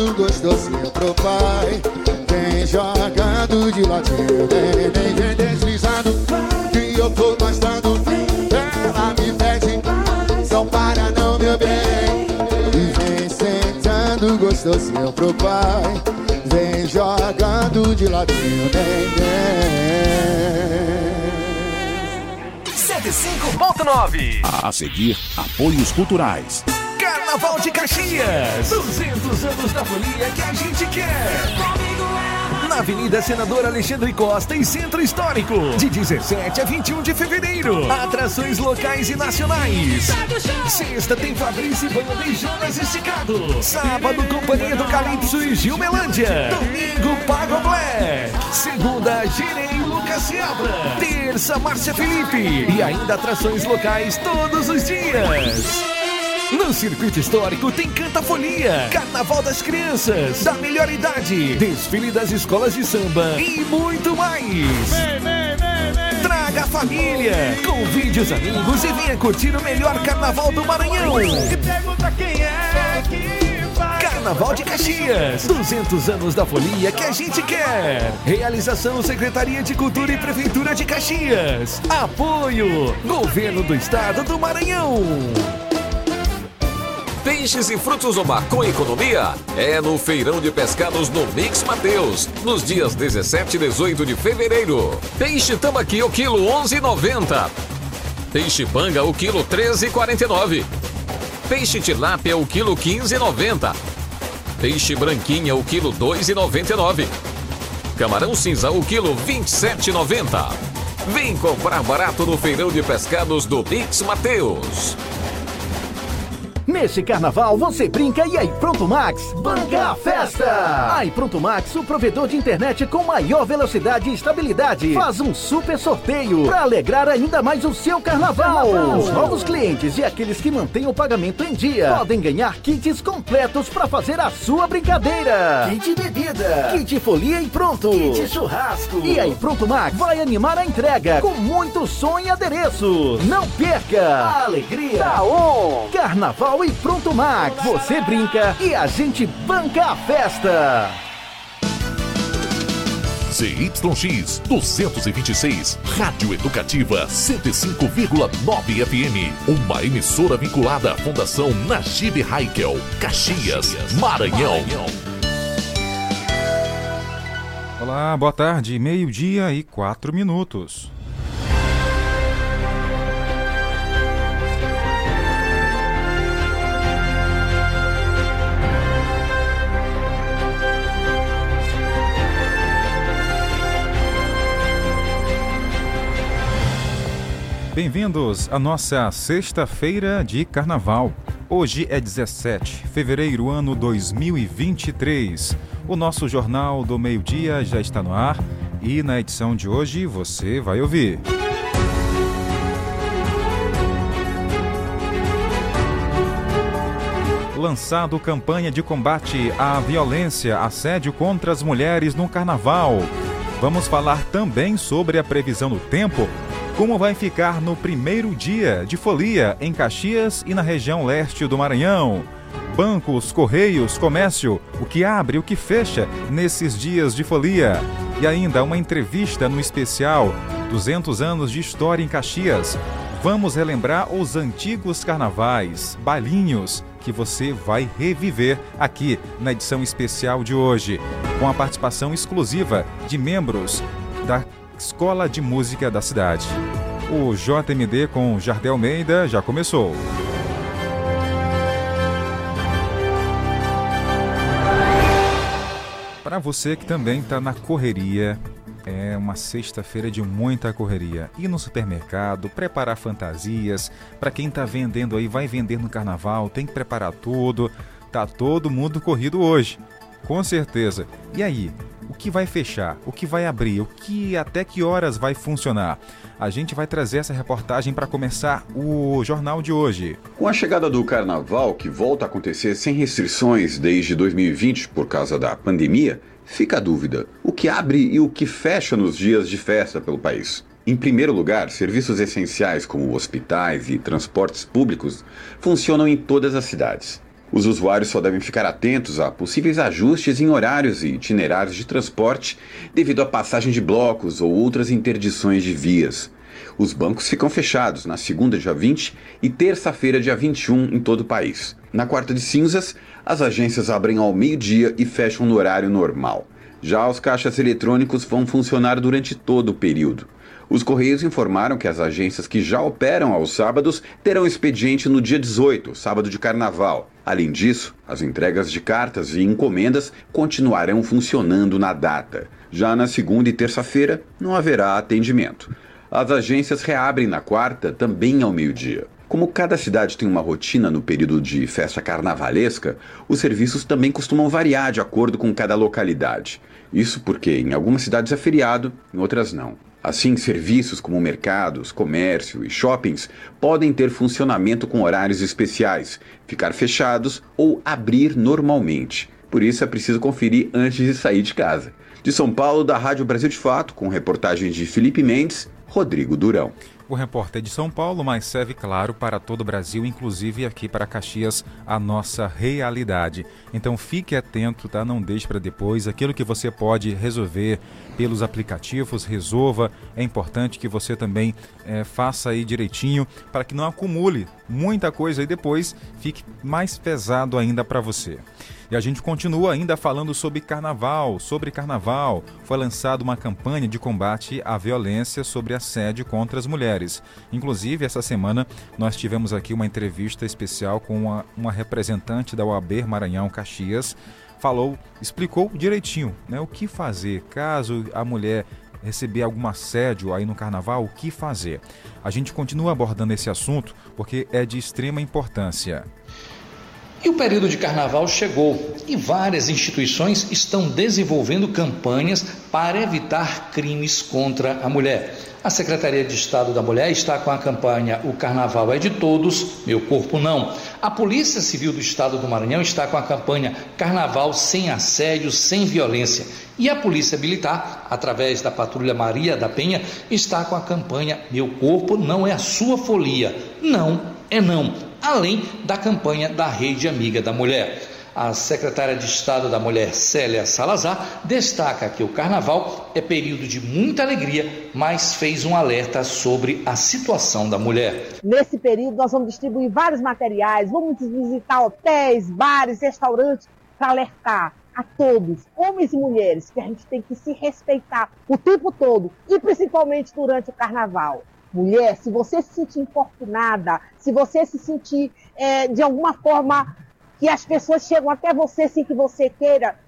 Sentando gostosinho pro pai Vem jogando de ladinho Vem, vem, vem deslizando. Que eu tô gostando Ela me pede Não para não, meu bem E vem sentando gostosinho pro pai Vem jogando de ladinho Vem, vem. 105.9 A seguir, apoios culturais. Carnaval de Caxias. 200 anos da folia que a gente quer. Na Avenida Senador Alexandre Costa e Centro Histórico. De 17 a 21 de fevereiro. Atrações locais e nacionais. Sexta tem Fabrício Banda e Jonas Esticado. Sábado, Companhia do Calypso e Gil Melândia. Domingo, Pago Black. Segunda, Girei e Lucas Seabra. Terça, Márcia Felipe. E ainda atrações locais todos os dias. No Circuito Histórico tem Canta Folia, Carnaval das Crianças, da melhor idade, desfile das escolas de samba e muito mais. Traga a família, convide os amigos e venha curtir o melhor Carnaval do Maranhão. E pergunta quem é que vai. Carnaval de Caxias, 200 anos da folia que a gente quer. Realização Secretaria de Cultura e Prefeitura de Caxias. Apoio Governo do Estado do Maranhão. Peixes e frutos do mar com economia é no Feirão de Pescados no Mix Mateus, nos dias 17 e 18 de fevereiro. Peixe tambaqui o quilo 11,90. Peixe panga o quilo 13,49. Peixe tilápia o quilo 15,90. Peixe branquinha o quilo 2,99. Camarão cinza o quilo 27,90. Vem comprar barato no Feirão de Pescados do Mix Mateus. Neste carnaval você brinca e aí Pronto Max banca a festa! Aí Pronto Max, o provedor de internet com maior velocidade e estabilidade, faz um super sorteio para alegrar ainda mais o seu carnaval. Os novos clientes e aqueles que mantêm o pagamento em dia podem ganhar kits completos para fazer a sua brincadeira. Kit bebida, kit folia e pronto, kit churrasco. E aí Pronto Max vai animar a entrega com muito som e adereço. Não perca! A alegria tá on! Carnaval e Pronto Max. Você brinca e a gente banca a festa. ZYX 226, Rádio Educativa 105,9 FM. Uma emissora vinculada à Fundação Najib Haikel, Caxias, Maranhão. Olá, boa tarde, meio-dia e quatro minutos. Bem-vindos à nossa sexta-feira de carnaval. Hoje é 17 de fevereiro, ano 2023. O nosso Jornal do Meio-Dia já está no ar e na edição de hoje você vai ouvir. Lançado campanha de combate à violência, assédio contra as mulheres no carnaval. Vamos falar também sobre a previsão do tempo como vai ficar no primeiro dia de folia em Caxias e na região leste do Maranhão. Bancos, correios, comércio, o que abre o que fecha nesses dias de folia. E ainda uma entrevista no especial 200 anos de história em Caxias. Vamos relembrar os antigos carnavais, balinhos, que você vai reviver aqui na edição especial de hoje, com a participação exclusiva de membros da Escola de Música da cidade. O JMD com Jardel Almeida já começou. Para você que também está na correria, é uma sexta-feira de muita correria. Ir no supermercado, preparar fantasias. Para quem está vendendo aí, vai vender no carnaval, tem que preparar tudo. Tá todo mundo corrido hoje. Com certeza. E aí, o que vai fechar, o que vai abrir, o que até que horas vai funcionar. A gente vai trazer essa reportagem para começar o jornal de hoje. Com a chegada do carnaval, que volta a acontecer sem restrições desde 2020 por causa da pandemia, fica a dúvida: o que abre e o que fecha nos dias de festa pelo país? Em primeiro lugar, serviços essenciais como hospitais e transportes públicos funcionam em todas as cidades. Os usuários só devem ficar atentos a possíveis ajustes em horários e itinerários de transporte devido à passagem de blocos ou outras interdições de vias. Os bancos ficam fechados na segunda, dia 20 e terça-feira, dia 21, em todo o país. Na quarta de cinzas, as agências abrem ao meio-dia e fecham no horário normal. Já os caixas eletrônicos vão funcionar durante todo o período. Os Correios informaram que as agências que já operam aos sábados terão expediente no dia 18, sábado de carnaval. Além disso, as entregas de cartas e encomendas continuarão funcionando na data. Já na segunda e terça-feira, não haverá atendimento. As agências reabrem na quarta, também ao meio-dia. Como cada cidade tem uma rotina no período de festa carnavalesca, os serviços também costumam variar de acordo com cada localidade. Isso porque em algumas cidades é feriado, em outras não. Assim, serviços como mercados, comércio e shoppings podem ter funcionamento com horários especiais, ficar fechados ou abrir normalmente. Por isso é preciso conferir antes de sair de casa. De São Paulo, da Rádio Brasil de Fato, com reportagens de Felipe Mendes, Rodrigo Durão. O repórter de São Paulo, mas serve, claro, para todo o Brasil, inclusive aqui para Caxias, a nossa realidade. Então fique atento, tá? Não deixe para depois. Aquilo que você pode resolver pelos aplicativos, resolva. É importante que você também é, faça aí direitinho para que não acumule muita coisa e depois fique mais pesado ainda para você. E a gente continua ainda falando sobre carnaval. Sobre carnaval, foi lançada uma campanha de combate à violência sobre assédio contra as mulheres. Inclusive, essa semana nós tivemos aqui uma entrevista especial com uma, uma representante da OAB Maranhão Caxias. Falou, explicou direitinho né, o que fazer caso a mulher receber algum assédio aí no carnaval, o que fazer? A gente continua abordando esse assunto porque é de extrema importância. E o período de carnaval chegou e várias instituições estão desenvolvendo campanhas para evitar crimes contra a mulher. A Secretaria de Estado da Mulher está com a campanha O Carnaval é de Todos, Meu Corpo Não. A Polícia Civil do Estado do Maranhão está com a campanha Carnaval sem assédio, sem violência. E a Polícia Militar, através da Patrulha Maria da Penha, está com a campanha Meu Corpo Não é a Sua Folia. Não é não além da campanha da Rede Amiga da Mulher. A secretária de Estado da Mulher, Célia Salazar, destaca que o carnaval é período de muita alegria, mas fez um alerta sobre a situação da mulher. Nesse período, nós vamos distribuir vários materiais, vamos visitar hotéis, bares, restaurantes, para alertar a todos, homens e mulheres, que a gente tem que se respeitar o tempo todo e principalmente durante o carnaval. Mulher, se você se sentir infortunada, se você se sentir é, de alguma forma que as pessoas chegam até você sem que você queira,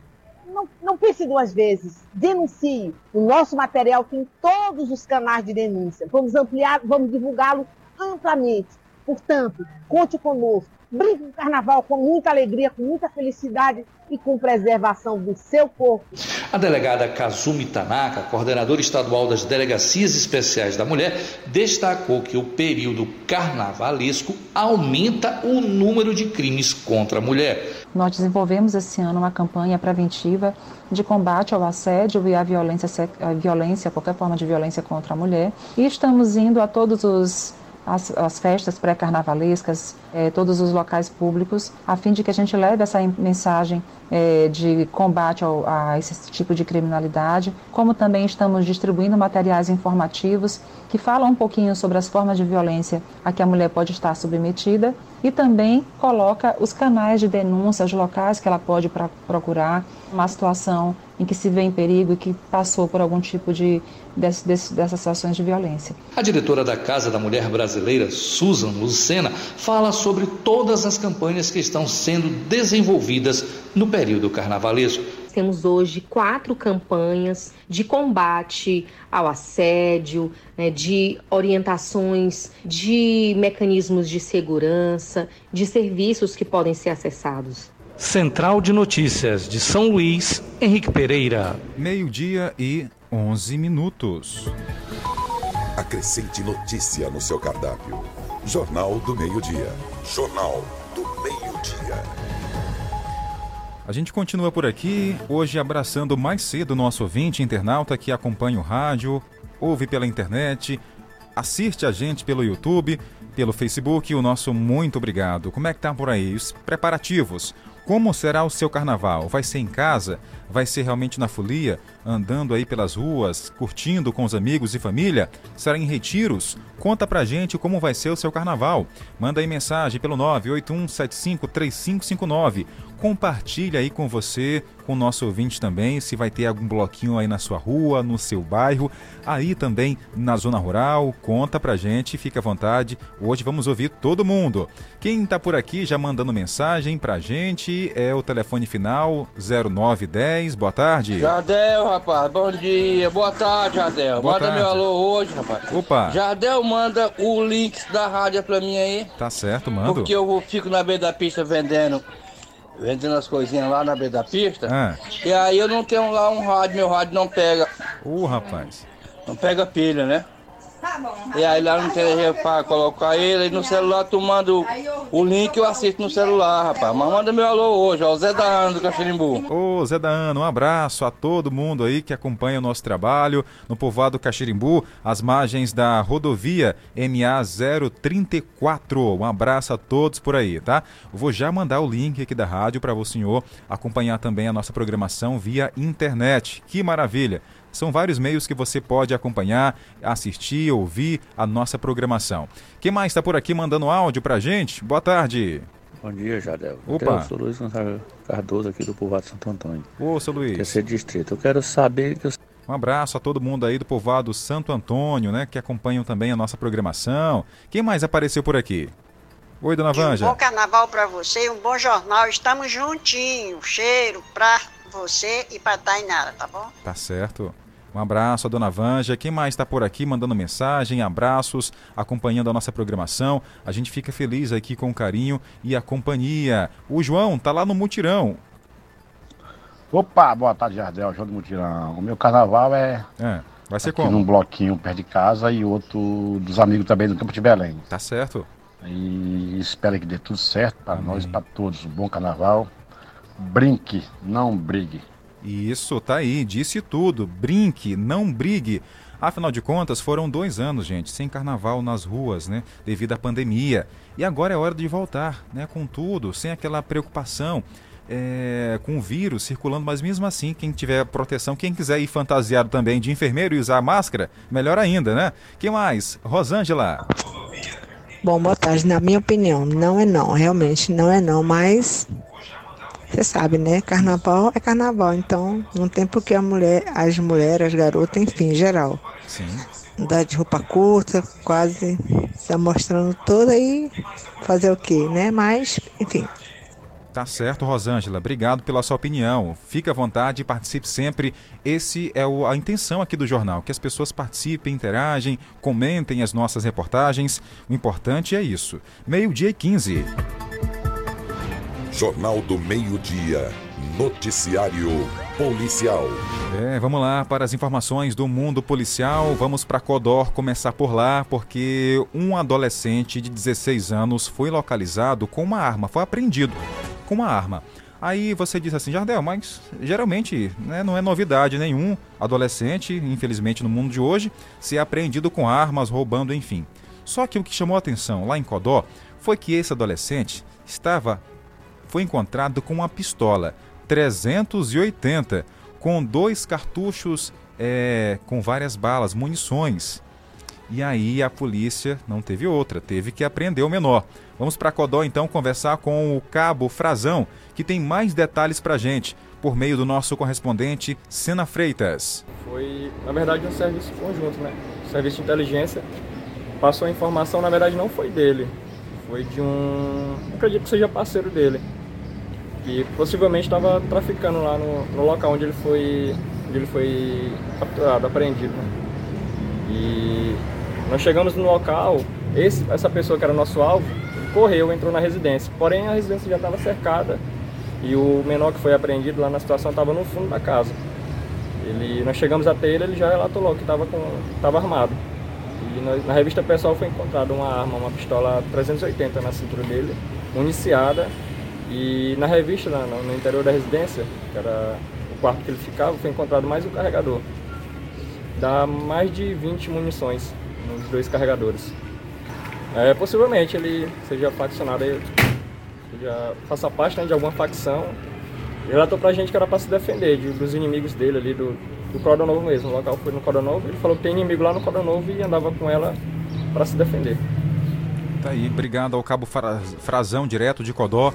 não, não pense duas vezes. Denuncie. O nosso material tem todos os canais de denúncia. Vamos ampliar, vamos divulgá-lo amplamente. Portanto, conte conosco. Brinque no carnaval com muita alegria, com muita felicidade e com preservação do seu corpo. A delegada Kazumi Tanaka, coordenadora estadual das Delegacias Especiais da Mulher, destacou que o período carnavalesco aumenta o número de crimes contra a mulher. Nós desenvolvemos esse ano uma campanha preventiva de combate ao assédio e à violência, à violência, qualquer forma de violência contra a mulher. E estamos indo a todos os as, as festas pré-carnavalescas, eh, todos os locais públicos, a fim de que a gente leve essa mensagem eh, de combate ao, a esse tipo de criminalidade, como também estamos distribuindo materiais informativos que falam um pouquinho sobre as formas de violência a que a mulher pode estar submetida e também coloca os canais de denúncia, os locais que ela pode pra, procurar uma situação em que se vê em perigo e que passou por algum tipo de desse, desse, dessas situações de violência. A diretora da Casa da Mulher Brasileira, Susan Lucena, fala sobre todas as campanhas que estão sendo desenvolvidas no período carnavalesco. Temos hoje quatro campanhas de combate ao assédio, né, de orientações, de mecanismos de segurança, de serviços que podem ser acessados. Central de Notícias de São Luís, Henrique Pereira. Meio-dia e 11 minutos. Acrescente notícia no seu cardápio. Jornal do Meio-Dia. Jornal do Meio-Dia. A gente continua por aqui, hoje abraçando mais cedo o nosso ouvinte internauta que acompanha o rádio, ouve pela internet, assiste a gente pelo YouTube pelo Facebook, o nosso muito obrigado. Como é que tá por aí? Os preparativos. Como será o seu carnaval? Vai ser em casa? Vai ser realmente na folia? Andando aí pelas ruas, curtindo com os amigos e família? Será em retiros? Conta pra gente como vai ser o seu carnaval. Manda aí mensagem pelo 981753559 compartilha aí com você, com o nosso ouvinte também, se vai ter algum bloquinho aí na sua rua, no seu bairro, aí também na zona rural, conta pra gente, fica à vontade. Hoje vamos ouvir todo mundo. Quem tá por aqui já mandando mensagem pra gente é o telefone final 0910. Boa tarde. Jardel, rapaz, bom dia. Boa tarde, Jardel. Boa manda tarde. meu alô hoje, rapaz. Opa. Jardel, manda o link da rádio pra mim aí. Tá certo, mando. Porque eu fico na beira da pista vendendo. Vendendo as coisinhas lá na beira da pista. Ah. E aí eu não tenho lá um rádio, meu rádio não pega. Ô, rapaz. Não pega pilha, né? E aí lá não tem pra colocar ele, aí no celular tu manda o, o link eu assisto no celular, rapaz. Mas manda meu alô hoje, ó, o Zé da Ana do Caxirimbu. Ô Zé da Ana, um abraço a todo mundo aí que acompanha o nosso trabalho no povoado Caxirimbu, às margens da rodovia MA 034. Um abraço a todos por aí, tá? Eu vou já mandar o link aqui da rádio para o senhor acompanhar também a nossa programação via internet. Que maravilha! São vários meios que você pode acompanhar, assistir, ouvir a nossa programação. Quem mais está por aqui mandando áudio pra gente? Boa tarde. Bom dia, Jadel. Opa. Eu sou Luiz Cardoso aqui do povoado Santo Antônio. Ô, seu Luiz. Terceiro distrito. Eu quero saber que eu... Um abraço a todo mundo aí do povoado Santo Antônio, né? Que acompanham também a nossa programação. Quem mais apareceu por aqui? Oi, dona Um Vanja. bom carnaval pra você, um bom jornal. Estamos juntinhos. Cheiro pra você e pra Tainara, tá bom? Tá certo. Um abraço a dona Vanja. Quem mais está por aqui mandando mensagem, abraços, acompanhando a nossa programação. A gente fica feliz aqui com o carinho e a companhia. O João tá lá no mutirão. Opa, boa tarde, Jardel, João do Mutirão. O meu carnaval é. É, vai ser aqui como? num bloquinho perto de casa e outro dos amigos também do Campo de Belém. Tá certo. E espero que dê tudo certo para nós e para todos. Um bom carnaval. Brinque, não brigue. Isso, tá aí, disse tudo. Brinque, não brigue. Afinal de contas, foram dois anos, gente, sem carnaval nas ruas, né? Devido à pandemia. E agora é hora de voltar, né? Com tudo, sem aquela preocupação. é, com o vírus circulando, mas mesmo assim, quem tiver proteção, quem quiser ir fantasiado também de enfermeiro e usar máscara, melhor ainda, né? Quem mais? Rosângela. Bom, boa tarde. Na minha opinião, não é não, realmente não é não, mas você sabe, né? Carnaval é carnaval, então não tem por que a mulher, as mulheres, as garotas, enfim, em geral. Sim. Andar de roupa curta, quase se mostrando toda e fazer o quê, né? Mas, enfim, Tá certo, Rosângela. Obrigado pela sua opinião. Fique à vontade, participe sempre. Esse é o- a intenção aqui do jornal, que as pessoas participem, interagem, comentem as nossas reportagens. O importante é isso. Meio-dia e 15. Jornal do Meio-Dia. Noticiário Policial. É, vamos lá para as informações do mundo policial. Vamos para Codor começar por lá, porque um adolescente de 16 anos foi localizado com uma arma, foi apreendido com uma arma. Aí você diz assim, Jardel, mas geralmente né, não é novidade nenhum adolescente, infelizmente no mundo de hoje, ser apreendido com armas, roubando, enfim. Só que o que chamou a atenção lá em Codó foi que esse adolescente estava foi encontrado com uma pistola 380 com dois cartuchos é, com várias balas, munições. E aí a polícia não teve outra, teve que apreender o menor. Vamos para Codó então conversar com o Cabo Frazão, que tem mais detalhes para gente, por meio do nosso correspondente Sena Freitas. Foi, na verdade, um serviço conjunto, né? O serviço de inteligência passou a informação, na verdade, não foi dele. Foi de um. Acredito que seja parceiro dele. Que possivelmente estava traficando lá no, no local onde ele foi. Onde ele foi capturado, apreendido. E nós chegamos no local, esse, essa pessoa que era nosso alvo, correu, entrou na residência. Porém a residência já estava cercada e o menor que foi apreendido lá na situação estava no fundo da casa. Ele, nós chegamos até ele, ele já relatou logo que estava tava armado. E nós- na revista pessoal foi encontrada uma arma, uma pistola 380 na cintura dele, municiada. E na revista, na- no, interior da residência, que era o quarto que ele ficava, foi encontrado mais um carregador. Dá mais de 20 munições nos dois carregadores. É, possivelmente ele seja faccionado seja, faça parte né, de alguma facção. Ele relatou pra gente que era pra se defender de, dos inimigos dele ali, do, do Coronovo mesmo. O local foi no Coronovo, ele falou que tem inimigo lá no Coronovo e andava com ela para se defender. Tá aí, obrigado ao Cabo Frazão, direto de Codó,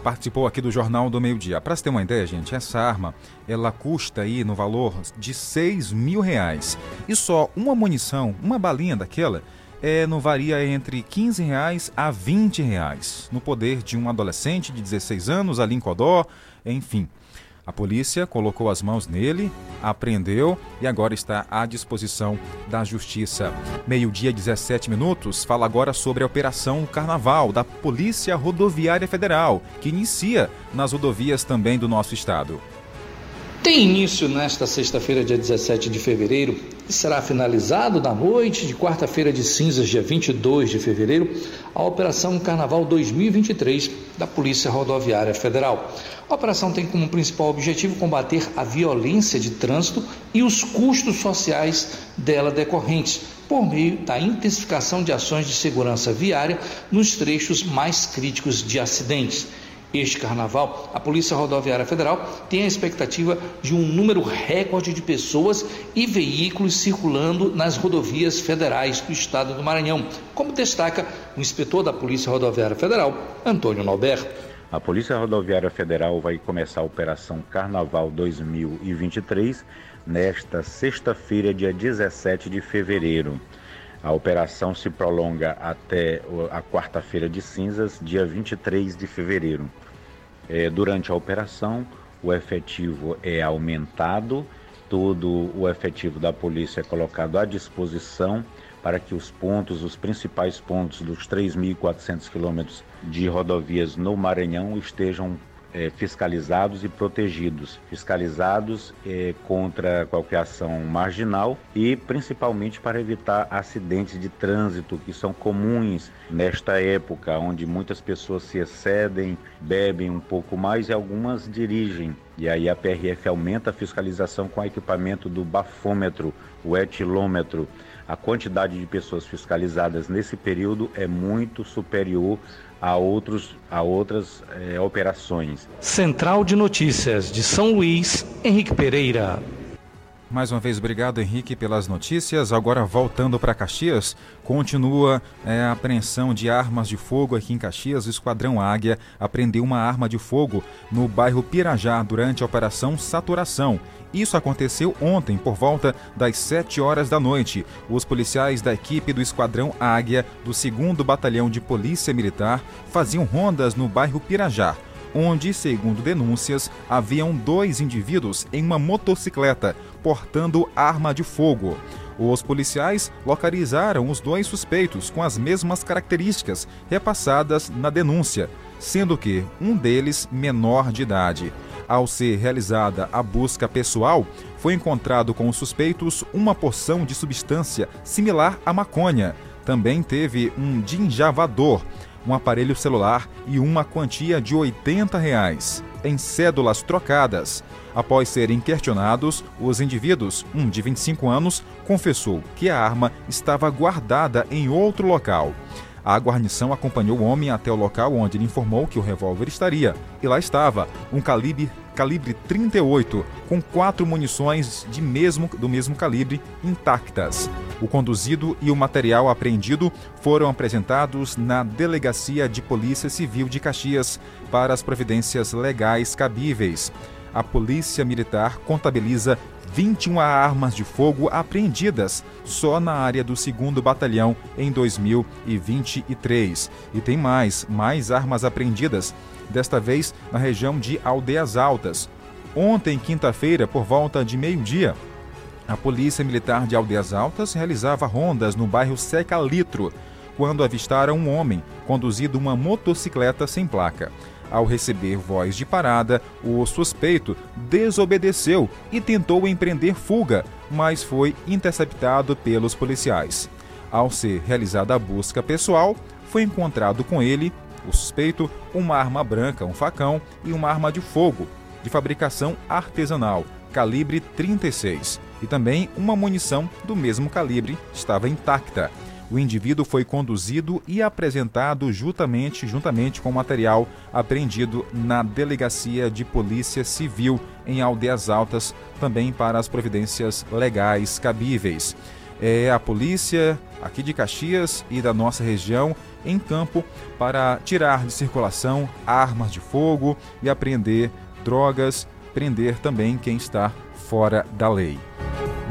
participou aqui do Jornal do Meio Dia. Para você ter uma ideia, gente, essa arma, ela custa aí no valor de 6 mil reais. E só uma munição, uma balinha daquela, é, não varia entre 15 reais a 20 reais. No poder de um adolescente de 16 anos ali em Codó, enfim. A polícia colocou as mãos nele, apreendeu e agora está à disposição da justiça. Meio-dia 17 minutos, fala agora sobre a Operação Carnaval da Polícia Rodoviária Federal, que inicia nas rodovias também do nosso estado. Tem início nesta sexta-feira, dia 17 de fevereiro, será finalizado na noite de quarta-feira de cinzas, dia 22 de fevereiro, a Operação Carnaval 2023 da Polícia Rodoviária Federal. A operação tem como principal objetivo combater a violência de trânsito e os custos sociais dela decorrentes, por meio da intensificação de ações de segurança viária nos trechos mais críticos de acidentes. Este carnaval, a Polícia Rodoviária Federal tem a expectativa de um número recorde de pessoas e veículos circulando nas rodovias federais do estado do Maranhão, como destaca o inspetor da Polícia Rodoviária Federal, Antônio Norberto. A Polícia Rodoviária Federal vai começar a Operação Carnaval 2023 nesta sexta-feira, dia 17 de fevereiro. A operação se prolonga até a quarta-feira de cinzas, dia 23 de fevereiro. É, durante a operação, o efetivo é aumentado, todo o efetivo da polícia é colocado à disposição para que os pontos, os principais pontos dos 3.400 quilômetros de rodovias no Maranhão estejam é, fiscalizados e protegidos. Fiscalizados é, contra qualquer ação marginal e principalmente para evitar acidentes de trânsito que são comuns nesta época, onde muitas pessoas se excedem, bebem um pouco mais e algumas dirigem. E aí a PRF aumenta a fiscalização com o equipamento do bafômetro, o etilômetro a quantidade de pessoas fiscalizadas nesse período é muito superior a, outros, a outras é, operações. Central de Notícias de São Luís, Henrique Pereira. Mais uma vez, obrigado Henrique pelas notícias. Agora voltando para Caxias, continua é, a apreensão de armas de fogo aqui em Caxias. O Esquadrão Águia apreendeu uma arma de fogo no bairro Pirajá durante a Operação Saturação. Isso aconteceu ontem, por volta das 7 horas da noite. Os policiais da equipe do Esquadrão Águia, do 2 Batalhão de Polícia Militar, faziam rondas no bairro Pirajá onde, segundo denúncias, haviam dois indivíduos em uma motocicleta portando arma de fogo. Os policiais localizaram os dois suspeitos com as mesmas características repassadas na denúncia, sendo que um deles menor de idade. Ao ser realizada a busca pessoal, foi encontrado com os suspeitos uma porção de substância similar à maconha. Também teve um dinjavador, um aparelho celular e uma quantia de 80 reais, em cédulas trocadas. Após serem questionados, os indivíduos, um de 25 anos, confessou que a arma estava guardada em outro local. A guarnição acompanhou o homem até o local onde ele informou que o revólver estaria. E lá estava, um calibre, calibre 38, com quatro munições de mesmo, do mesmo calibre intactas. O conduzido e o material apreendido foram apresentados na Delegacia de Polícia Civil de Caxias para as providências legais cabíveis. A Polícia Militar contabiliza 21 armas de fogo apreendidas só na área do 2 Batalhão em 2023. E tem mais, mais armas apreendidas, desta vez na região de Aldeias Altas. Ontem, quinta-feira, por volta de meio-dia, a Polícia Militar de Aldeias Altas realizava rondas no bairro Seca Litro, quando avistaram um homem conduzindo uma motocicleta sem placa. Ao receber voz de parada, o suspeito desobedeceu e tentou empreender fuga, mas foi interceptado pelos policiais. Ao ser realizada a busca pessoal, foi encontrado com ele, o suspeito, uma arma branca, um facão e uma arma de fogo, de fabricação artesanal, calibre 36, e também uma munição do mesmo calibre estava intacta. O indivíduo foi conduzido e apresentado juntamente, juntamente com o material apreendido na Delegacia de Polícia Civil em Aldeias Altas, também para as providências legais cabíveis. É a polícia aqui de Caxias e da nossa região em campo para tirar de circulação armas de fogo e apreender drogas, prender também quem está fora da lei.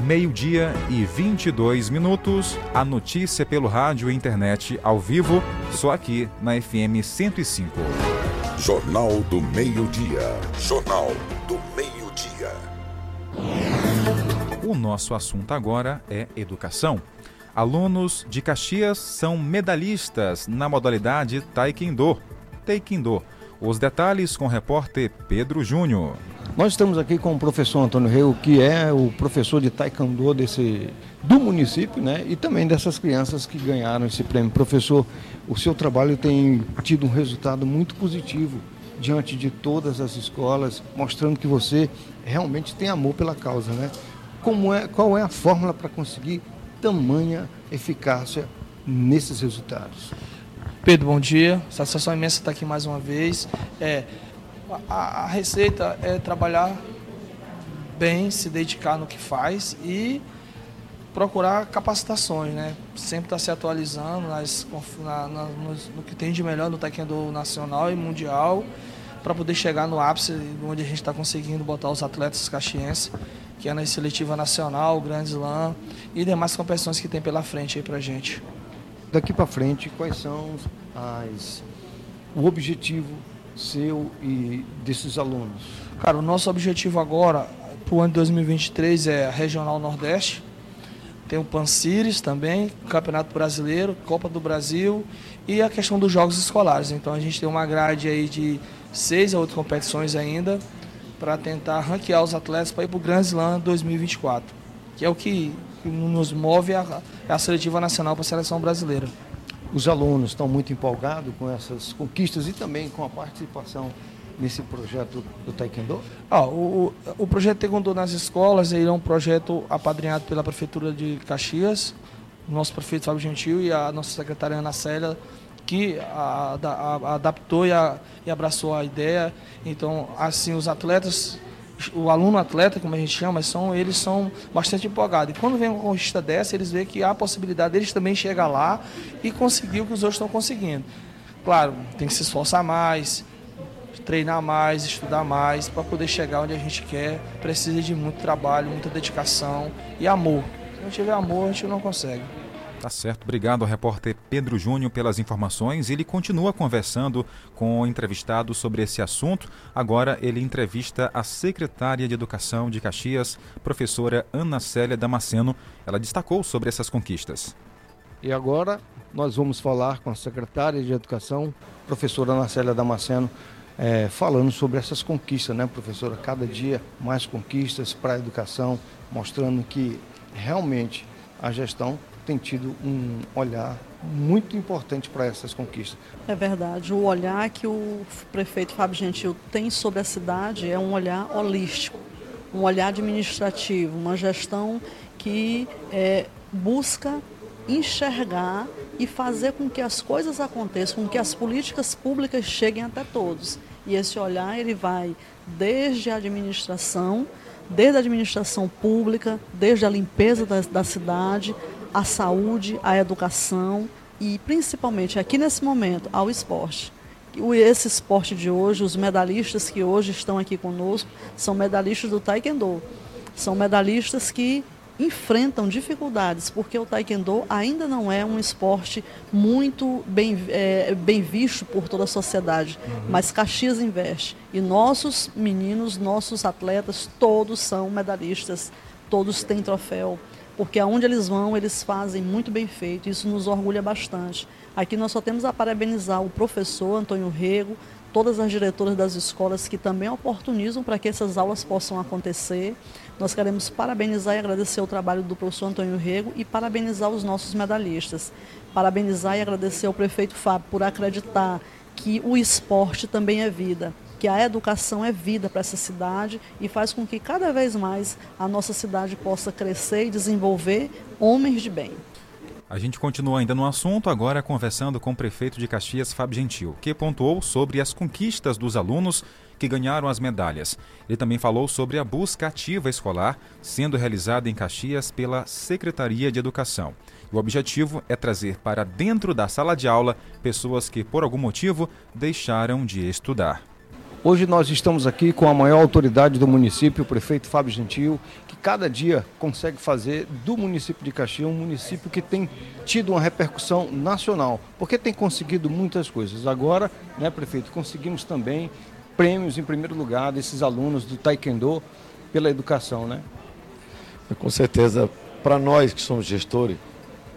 Meio-dia e 22 minutos, a notícia pelo rádio e internet ao vivo, só aqui na FM 105. Jornal do Meio-Dia. Jornal do Meio-Dia. O nosso assunto agora é educação. Alunos de Caxias são medalhistas na modalidade Taekwondo. Taekwondo. Os detalhes com o repórter Pedro Júnior. Nós estamos aqui com o professor Antônio Reu, que é o professor de Taekwondo desse, do município, né? E também dessas crianças que ganharam esse prêmio. Professor, o seu trabalho tem tido um resultado muito positivo diante de todas as escolas, mostrando que você realmente tem amor pela causa, né? Como é, qual é a fórmula para conseguir tamanha eficácia nesses resultados? Pedro, bom dia. Satisfação imensa estar aqui mais uma vez. É, a, a receita é trabalhar bem, se dedicar no que faz e procurar capacitações, né? Sempre estar tá se atualizando nas, na, na, no, no, que tem de melhor no taekwondo nacional e mundial para poder chegar no ápice onde a gente está conseguindo botar os atletas caxienses, que é na seletiva nacional, Grand Slam e demais competições que tem pela frente aí para gente. Daqui para frente, quais são as, o objetivo seu e desses alunos? Cara, o nosso objetivo agora, para o ano de 2023, é a Regional Nordeste. Tem o Pancires também, Campeonato Brasileiro, Copa do Brasil e a questão dos Jogos Escolares. Então a gente tem uma grade aí de seis a oito competições ainda para tentar ranquear os atletas para ir para o Grand Slam 2024, que é o que, nos move a, a seletiva nacional para a seleção brasileira os alunos estão muito empolgados com essas conquistas e também com a participação nesse projeto do Taekwondo? Ah, o, o projeto Taekwondo nas escolas ele é um projeto apadrinhado pela Prefeitura de Caxias, nosso prefeito Fábio Gentil e a nossa secretária Ana Célia, que a, a, a, adaptou e, e abraçou a ideia. Então, assim, os atletas o aluno atleta, como a gente chama, são, eles são bastante empolgados. E quando vem uma conquista dessa, eles veem que há a possibilidade deles também chegar lá e conseguir o que os outros estão conseguindo. Claro, tem que se esforçar mais, treinar mais, estudar mais, para poder chegar onde a gente quer. Precisa de muito trabalho, muita dedicação e amor. Se não tiver amor, a gente não consegue. Tá certo. Obrigado ao repórter Pedro Júnior pelas informações. Ele continua conversando com o entrevistado sobre esse assunto. Agora ele entrevista a secretária de Educação de Caxias, professora Ana Célia Damasceno. Ela destacou sobre essas conquistas. E agora nós vamos falar com a secretária de Educação, professora Ana Célia Damasceno, é, falando sobre essas conquistas, né, professora? Cada dia mais conquistas para a educação, mostrando que realmente a gestão tem tido um olhar muito importante para essas conquistas. É verdade. O olhar que o prefeito Fábio Gentil tem sobre a cidade é um olhar holístico, um olhar administrativo, uma gestão que é, busca enxergar e fazer com que as coisas aconteçam, com que as políticas públicas cheguem até todos. E esse olhar ele vai desde a administração, desde a administração pública, desde a limpeza da, da cidade, à saúde, à educação e principalmente aqui nesse momento ao esporte. Esse esporte de hoje, os medalhistas que hoje estão aqui conosco, são medalhistas do Taekwondo. São medalhistas que enfrentam dificuldades, porque o taekwondo ainda não é um esporte muito bem, é, bem visto por toda a sociedade, uhum. mas Caxias investe. E nossos meninos, nossos atletas, todos são medalhistas, todos têm troféu porque aonde eles vão, eles fazem muito bem feito, isso nos orgulha bastante. Aqui nós só temos a parabenizar o professor Antônio Rego, todas as diretoras das escolas que também oportunizam para que essas aulas possam acontecer. Nós queremos parabenizar e agradecer o trabalho do professor Antônio Rego e parabenizar os nossos medalhistas. Parabenizar e agradecer ao prefeito Fábio por acreditar que o esporte também é vida que a educação é vida para essa cidade e faz com que cada vez mais a nossa cidade possa crescer e desenvolver homens de bem. A gente continua ainda no assunto, agora conversando com o prefeito de Caxias, Fábio Gentil, que pontuou sobre as conquistas dos alunos que ganharam as medalhas. Ele também falou sobre a busca ativa escolar sendo realizada em Caxias pela Secretaria de Educação. O objetivo é trazer para dentro da sala de aula pessoas que, por algum motivo, deixaram de estudar. Hoje nós estamos aqui com a maior autoridade do município, o prefeito Fábio Gentil, que cada dia consegue fazer do município de Caxias um município que tem tido uma repercussão nacional, porque tem conseguido muitas coisas. Agora, né, prefeito, conseguimos também prêmios em primeiro lugar desses alunos do Taekwondo pela educação, né? Com certeza, para nós que somos gestores,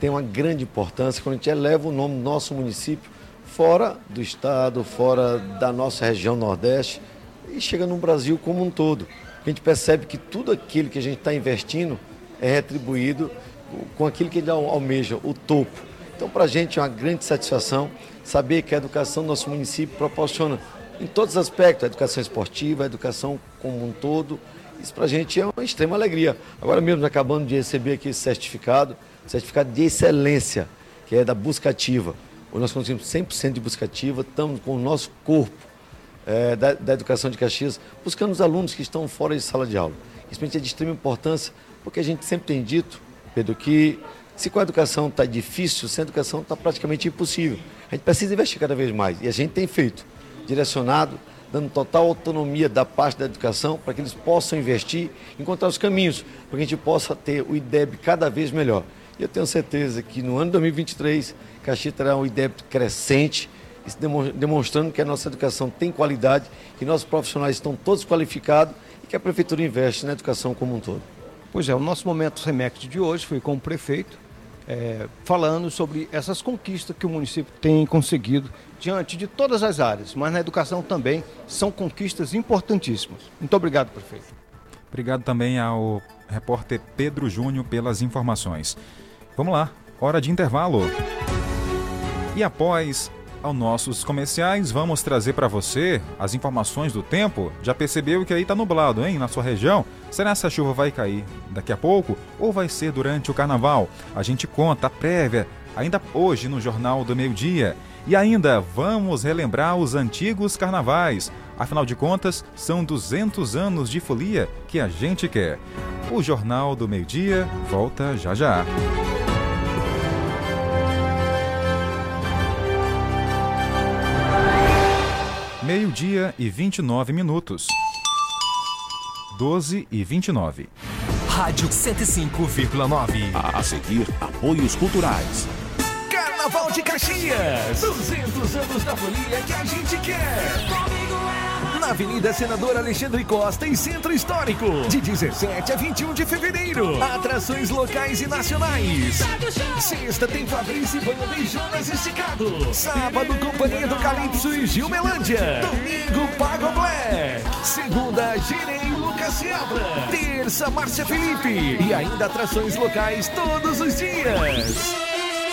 tem uma grande importância quando a gente eleva o nome do nosso município fora do estado, fora da nossa região Nordeste e chega no Brasil como um todo. A gente percebe que tudo aquilo que a gente está investindo é retribuído com aquilo que ele almeja, o topo. Então, para a gente é uma grande satisfação saber que a educação do nosso município proporciona em todos os aspectos, a educação esportiva, a educação como um todo. Isso para a gente é uma extrema alegria. Agora mesmo, acabando de receber aqui esse certificado, certificado de excelência, que é da busca ativa. Nós conseguimos 100% de busca ativa, estamos com o nosso corpo é, da, da, educação de Caxias, buscando os alunos que estão fora de sala de aula. Isso é de extrema importância, porque a gente sempre tem dito, Pedro, que se com a educação está difícil, sem a educação está praticamente impossível. A gente precisa investir cada vez mais, e a gente tem feito, direcionado, dando total autonomia da parte da educação para que eles possam investir, encontrar os caminhos, para que a gente possa ter o IDEB cada vez melhor. E eu tenho certeza que no ano 2023 Caxias terá um IDEB crescente, demonstrando que a nossa educação tem qualidade, que nossos profissionais estão todos qualificados e que a Prefeitura investe na educação como um todo. Pois é, o nosso momento Remect de hoje foi com o prefeito, é, falando sobre essas conquistas que o município tem conseguido diante de todas as áreas, mas na educação também são conquistas importantíssimas. Muito obrigado, prefeito. Obrigado também ao repórter Pedro Júnior pelas informações. Vamos lá, hora de intervalo. E após aos nossos comerciais, vamos trazer para você as informações do tempo. Já percebeu que aí tá nublado, hein, na sua região? Será que essa chuva vai cair daqui a pouco ou vai ser durante o carnaval? A gente conta a prévia ainda hoje no Jornal do Meio Dia. E ainda vamos relembrar os antigos carnavais. Afinal de contas, são 200 anos de folia que a gente quer. O Jornal do Meio Dia volta já já. Meio-dia e 29 minutos. 12 e 29. Rádio 105,9. A seguir, apoios culturais. Carnaval de Caxias. 200 anos da folia que a gente quer Avenida Senador Alexandre Costa e Centro Histórico, de 17 a 21 de fevereiro. Atrações locais e nacionais. Sexta tem Fabrício Banda e Jonas Esticado. Sábado, Companhia do Calypso e Gil Melândia. Domingo, Pago Black. Segunda, Girei Lucas Seabra. Terça, Márcia Felipe. E ainda atrações locais todos os dias.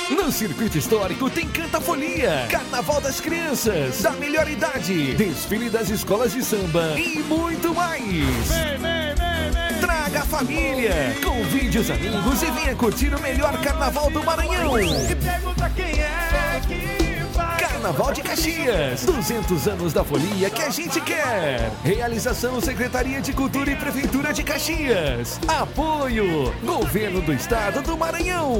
No Circuito Histórico tem Canta Folia, Carnaval das Crianças, da melhor idade, desfile das escolas de samba e muito mais. Vem, vem, vem, Traga a família, convide os amigos e venha curtir o melhor Carnaval do Maranhão. E pergunta quem é que vai. Carnaval de Caxias, 200 anos da folia que a gente quer. Realização Secretaria de Cultura e Prefeitura de Caxias. Apoio Governo do Estado do Maranhão.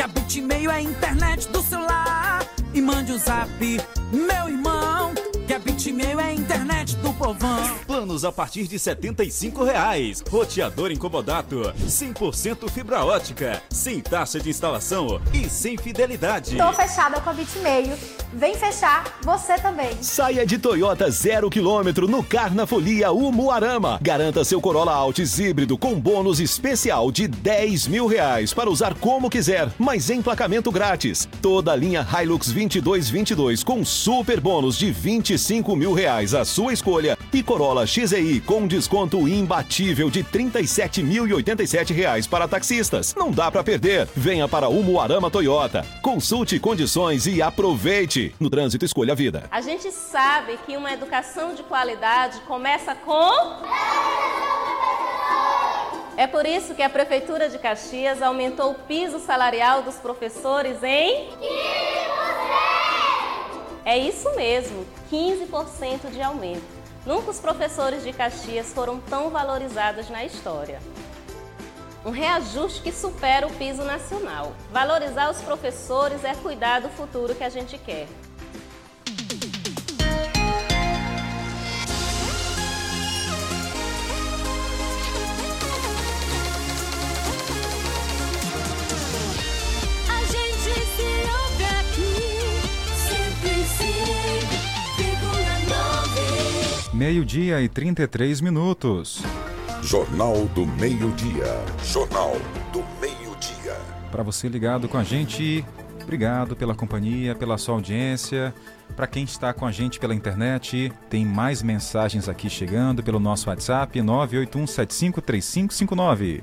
Que a Bitmail é a internet do celular. e mande um zap, meu irmão. Que a Bitmail é a internet do povão. Planos a partir de 75 reais. Roteador incomodato, 100% fibra ótica, sem taxa de instalação e sem fidelidade. Tô fechada com a Bitmail. Vem fechar você também. Saia de Toyota zero quilômetro no Carnafolia Umuarama. Garanta seu Corolla Altis híbrido com bônus especial de 10 mil reais para usar como quiser, mas emplacamento grátis. Toda a linha Hilux 2222 com super bônus de 25 mil reais à sua escolha e Corolla XEI com desconto imbatível de 37.087 reais para taxistas. Não dá para perder. Venha para Umuarama Toyota. Consulte condições e aproveite. No trânsito, escolha a vida. A gente sabe que uma educação de qualidade começa com. É por isso que a Prefeitura de Caxias aumentou o piso salarial dos professores em. 15%! É isso mesmo, 15% de aumento. Nunca os professores de Caxias foram tão valorizados na história. Um reajuste que supera o piso nacional. Valorizar os professores é cuidar do futuro que a gente quer. Meio-dia e 33 minutos. Jornal do Meio-Dia. Jornal do Meio-Dia. Para você ligado com a gente, obrigado pela companhia, pela sua audiência. Para quem está com a gente pela internet, tem mais mensagens aqui chegando pelo nosso WhatsApp 981753559.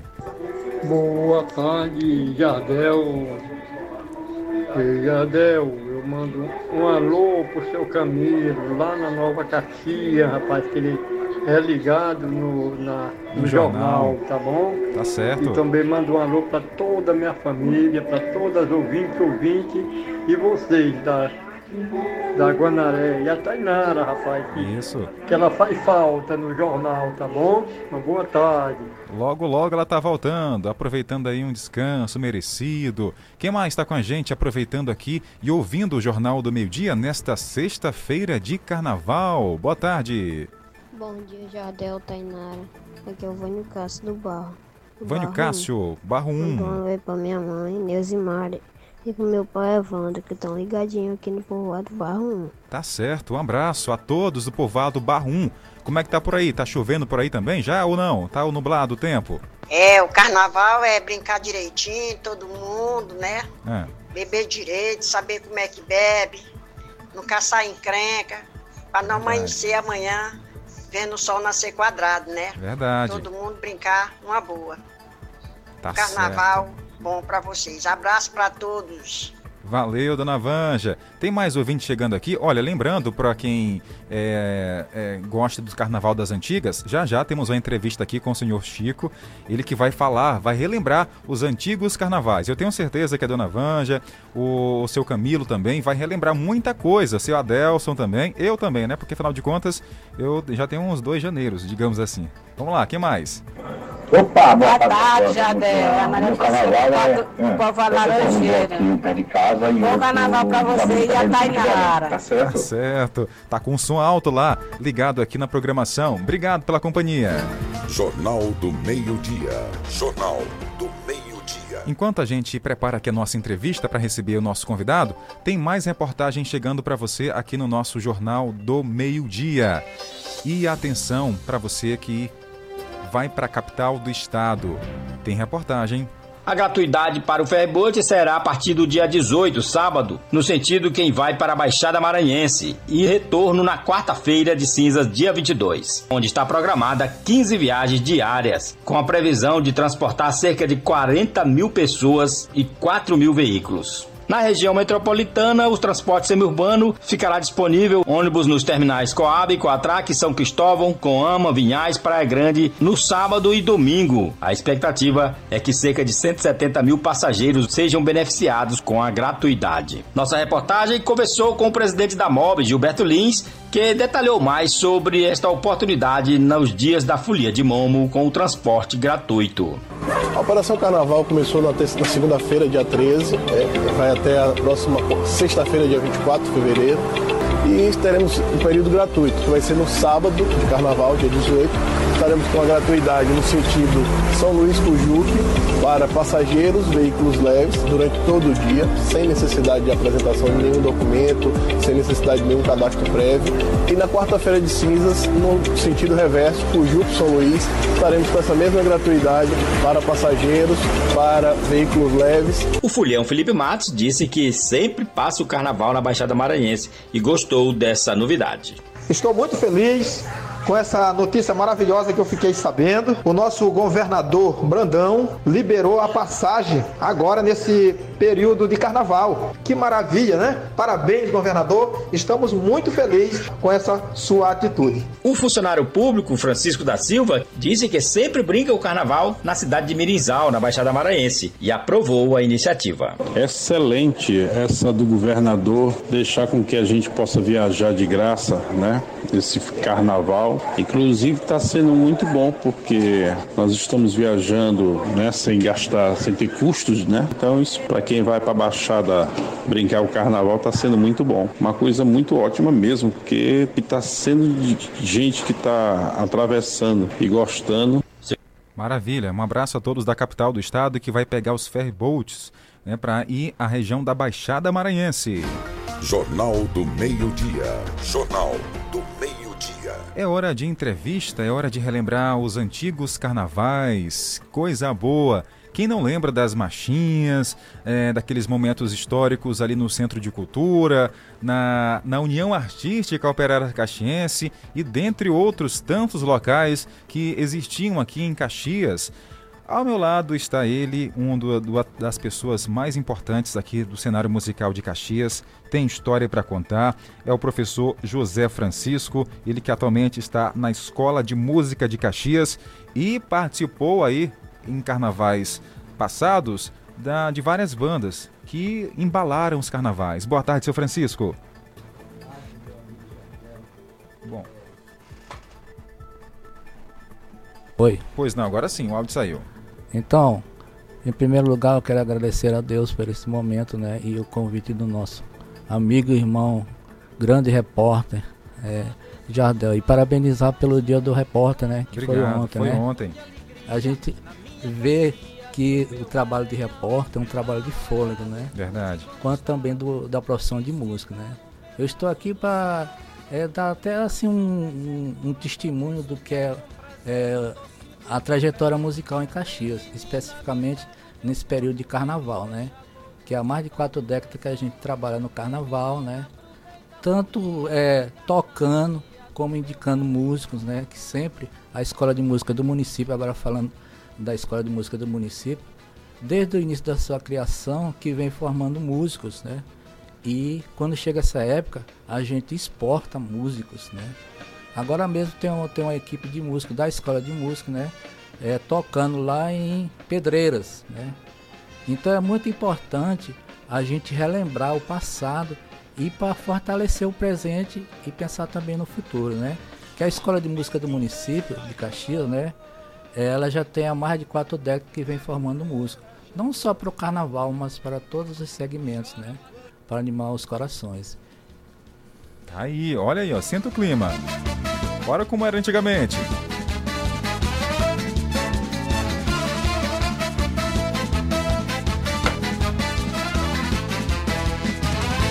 Boa tarde, Jardel. E, Jardel, eu mando um alô pro seu Camilo, lá na Nova Caxias, rapaz, que ele é ligado no, na- no, No jornal, jornal. tá bom? Tá certo. E também mando um alô para toda a minha família, para todas as ouvintes, ouvintes e vocês da, da Guanaré e a Tainara, rapaz, que, Isso. que ela faz falta no jornal, tá bom? Uma boa tarde. Logo, logo ela tá voltando, aproveitando aí um descanso merecido. Quem mais está com a gente aproveitando aqui e ouvindo o Jornal do Meio Dia nesta sexta-feira de carnaval? Boa tarde. Bom dia, Jardel, Tainara. Aqui é o Vânio Cássio do Barro. Vânio Barro Cássio, Barro 1. 1. Boa noite pra minha mãe, Neusimara, e pro meu pai Evandro, que estão ligadinhos aqui no povoado Barro 1. Tá certo, um abraço a todos do povoado Barro 1. Como é que tá por aí? Tá chovendo por aí também já ou não? Tá nublado o tempo? É, o carnaval é brincar direitinho, todo mundo, né? É. Beber direito, saber como é que bebe, não caçar encrenca, pra não amanhecer amanhã vendo o sol nascer quadrado, né? Verdade. Todo mundo brincar uma boa. Tá Carnaval bom pra vocês. Abraço pra todos. Valeu, dona Vanja. Tem mais ouvinte chegando aqui. Olha, lembrando para quem é, é, gosta do Carnaval das Antigas, já já temos uma entrevista aqui com o senhor Chico. Ele que vai falar, vai relembrar os antigos carnavais. Eu tenho certeza que a dona Vanja, o, o seu Camilo também, vai relembrar muita coisa. Seu Adelson também, eu também, né? Porque afinal de contas, eu já tenho uns dois janeiros, digamos assim. Vamos lá, quem mais? Opa, Boa tarde, Jadel. É a Maria José do Povo Laranjeira. Bom carnaval pra você e a Tainara. Tá certo? Tá certo. Tá com um som alto lá, ligado aqui na programação. Obrigado pela companhia. Jornal do Meio-Dia. Jornal do Meio-Dia. Enquanto a gente prepara aqui a nossa entrevista para receber o nosso convidado, tem mais reportagem chegando para você aqui no nosso Jornal do Meio-Dia. E atenção para você que vai para a capital do estado. Tem reportagem. A gratuidade para o ferryboat será a partir do dia 18, sábado, no sentido quem vai para a Baixada Maranhense, e retorno na quarta-feira de cinzas, dia 22, onde está programada 15 viagens diárias, com a previsão de transportar cerca de 40 mil pessoas e 4 mil veículos. Na região metropolitana, o transporte semiurbano ficará disponível ônibus nos terminais Coab, Coatraque, São Cristóvão, Coama, Vinhais, Praia Grande, no sábado e domingo. A expectativa é que cerca de 170 mil passageiros sejam beneficiados com a gratuidade. Nossa reportagem conversou com o presidente da MOB, Gilberto Lins, que detalhou mais sobre esta oportunidade nos dias da Folia de Momo com o transporte gratuito. A Operação Carnaval começou na, na segunda-feira, dia 13, é, vai até a próxima sexta-feira, dia 24 de fevereiro e teremos um período gratuito, que vai ser no sábado de carnaval, dia 18. Estaremos com a gratuidade no sentido São Luís Cujuque para passageiros, veículos leves, durante todo o dia, sem necessidade de apresentação de nenhum documento, sem necessidade de nenhum cadastro prévio. E na quarta-feira de cinzas, no sentido reverso, Cujuque São Luís, estaremos com essa mesma gratuidade para passageiros, para veículos leves. O fulhão Felipe Matos disse que sempre passa o carnaval na Baixada Maranhense e gostou gostou dessa novidade. Estou muito feliz com essa notícia maravilhosa que eu fiquei sabendo. O nosso governador Brandão liberou a passagem agora nesse período de carnaval. Que maravilha, né? Parabéns, governador. Estamos muito felizes com essa sua atitude. O funcionário público Francisco da Silva disse que sempre brinca o carnaval na cidade de Mirinzal, na Baixada Maranhense, e aprovou a iniciativa. Excelente essa do governador deixar com que a gente possa viajar de graça, né? Esse carnaval. Inclusive está sendo muito bom porque nós estamos viajando, né, sem gastar, sem ter custos, né? Então isso para quem vai para a Baixada brincar o carnaval está sendo muito bom. Uma coisa muito ótima mesmo, porque está sendo gente que está atravessando e gostando. Maravilha, um abraço a todos da capital do estado que vai pegar os ferryboats né, para ir à região da Baixada Maranhense. Jornal do Meio-Dia. Jornal do Meio-Dia. É hora de entrevista, é hora de relembrar os antigos carnavais. Coisa boa. Quem não lembra das marchinhas, é, daqueles momentos históricos ali no Centro de Cultura, na, na União Artística Operária Caxiense e dentre outros tantos locais que existiam aqui em Caxias. Ao meu lado está ele, um do, do, das pessoas mais importantes aqui do cenário musical de Caxias, tem história para contar, é o professor José Francisco, ele que atualmente está na Escola de Música de Caxias e participou aí em carnavais passados da, de várias bandas que embalaram os carnavais. Boa tarde, seu Francisco. Bom. Oi. Pois não, agora sim, o áudio saiu. Então, em primeiro lugar, eu quero agradecer a Deus por esse momento, né? E o convite do nosso amigo e irmão, grande repórter, é, Jardel. E parabenizar pelo dia do repórter, né? Que Obrigado, foi ontem, foi né? ontem. A gente vê que o trabalho de repórter é um trabalho de fôlego, né? Verdade. Quanto também do, da profissão de músico, né? Eu estou aqui para é, dar até assim um, um, um, testemunho do que é, é a trajetória musical em Caxias, especificamente nesse período de carnaval, né? Que há mais de quatro décadas que a gente trabalha no carnaval, né? Tanto é, tocando como indicando músicos, né? Que sempre a escola de música do município, agora falando da escola de música do município, desde o início da sua criação, que vem formando músicos, né? E quando chega essa época, a gente exporta músicos, né? Agora mesmo tem, um, tem uma equipe de músicos da escola de música, né? É, tocando lá em Pedreiras, né? Então é muito importante a gente relembrar o passado e para fortalecer o presente e pensar também no futuro, né? Que a escola de música do município de Caxias, né? Ela já tem há mais de quatro décadas que vem formando música, não só para o carnaval, mas para todos os segmentos, né? Para animar os corações. Tá aí, olha aí, ó, senta o clima. Bora como era antigamente.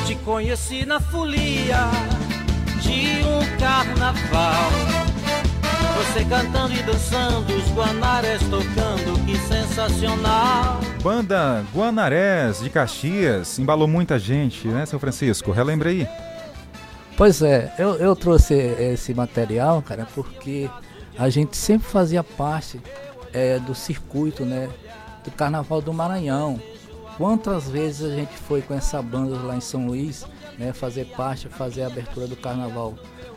Te conheci na folia de um carnaval. Você cantando e dançando, os guanarés tocando, que sensacional. Banda Guanarés de Caxias, embalou muita gente, né, seu Francisco? Relembra aí. Pois é, eu, eu trouxe esse material, cara, porque a gente sempre fazia parte é, do circuito, né, do Carnaval do Maranhão. Quantas vezes a gente foi com essa banda lá em São Luís, né, fazer parte, fazer a abertura do Carnaval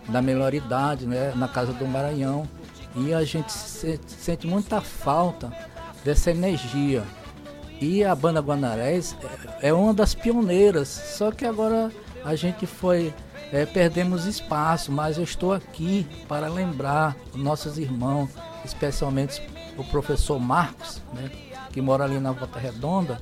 da melhor idade, né, na Casa do Maranhão. E a gente sente muita falta dessa energia. E a banda Guanarés é, é uma das pioneiras, só que agora a gente foi é, perdemos espaço, mas eu estou aqui para lembrar nossos irmãos, especialmente o professor Marcos, né, que mora ali na Volta Redonda,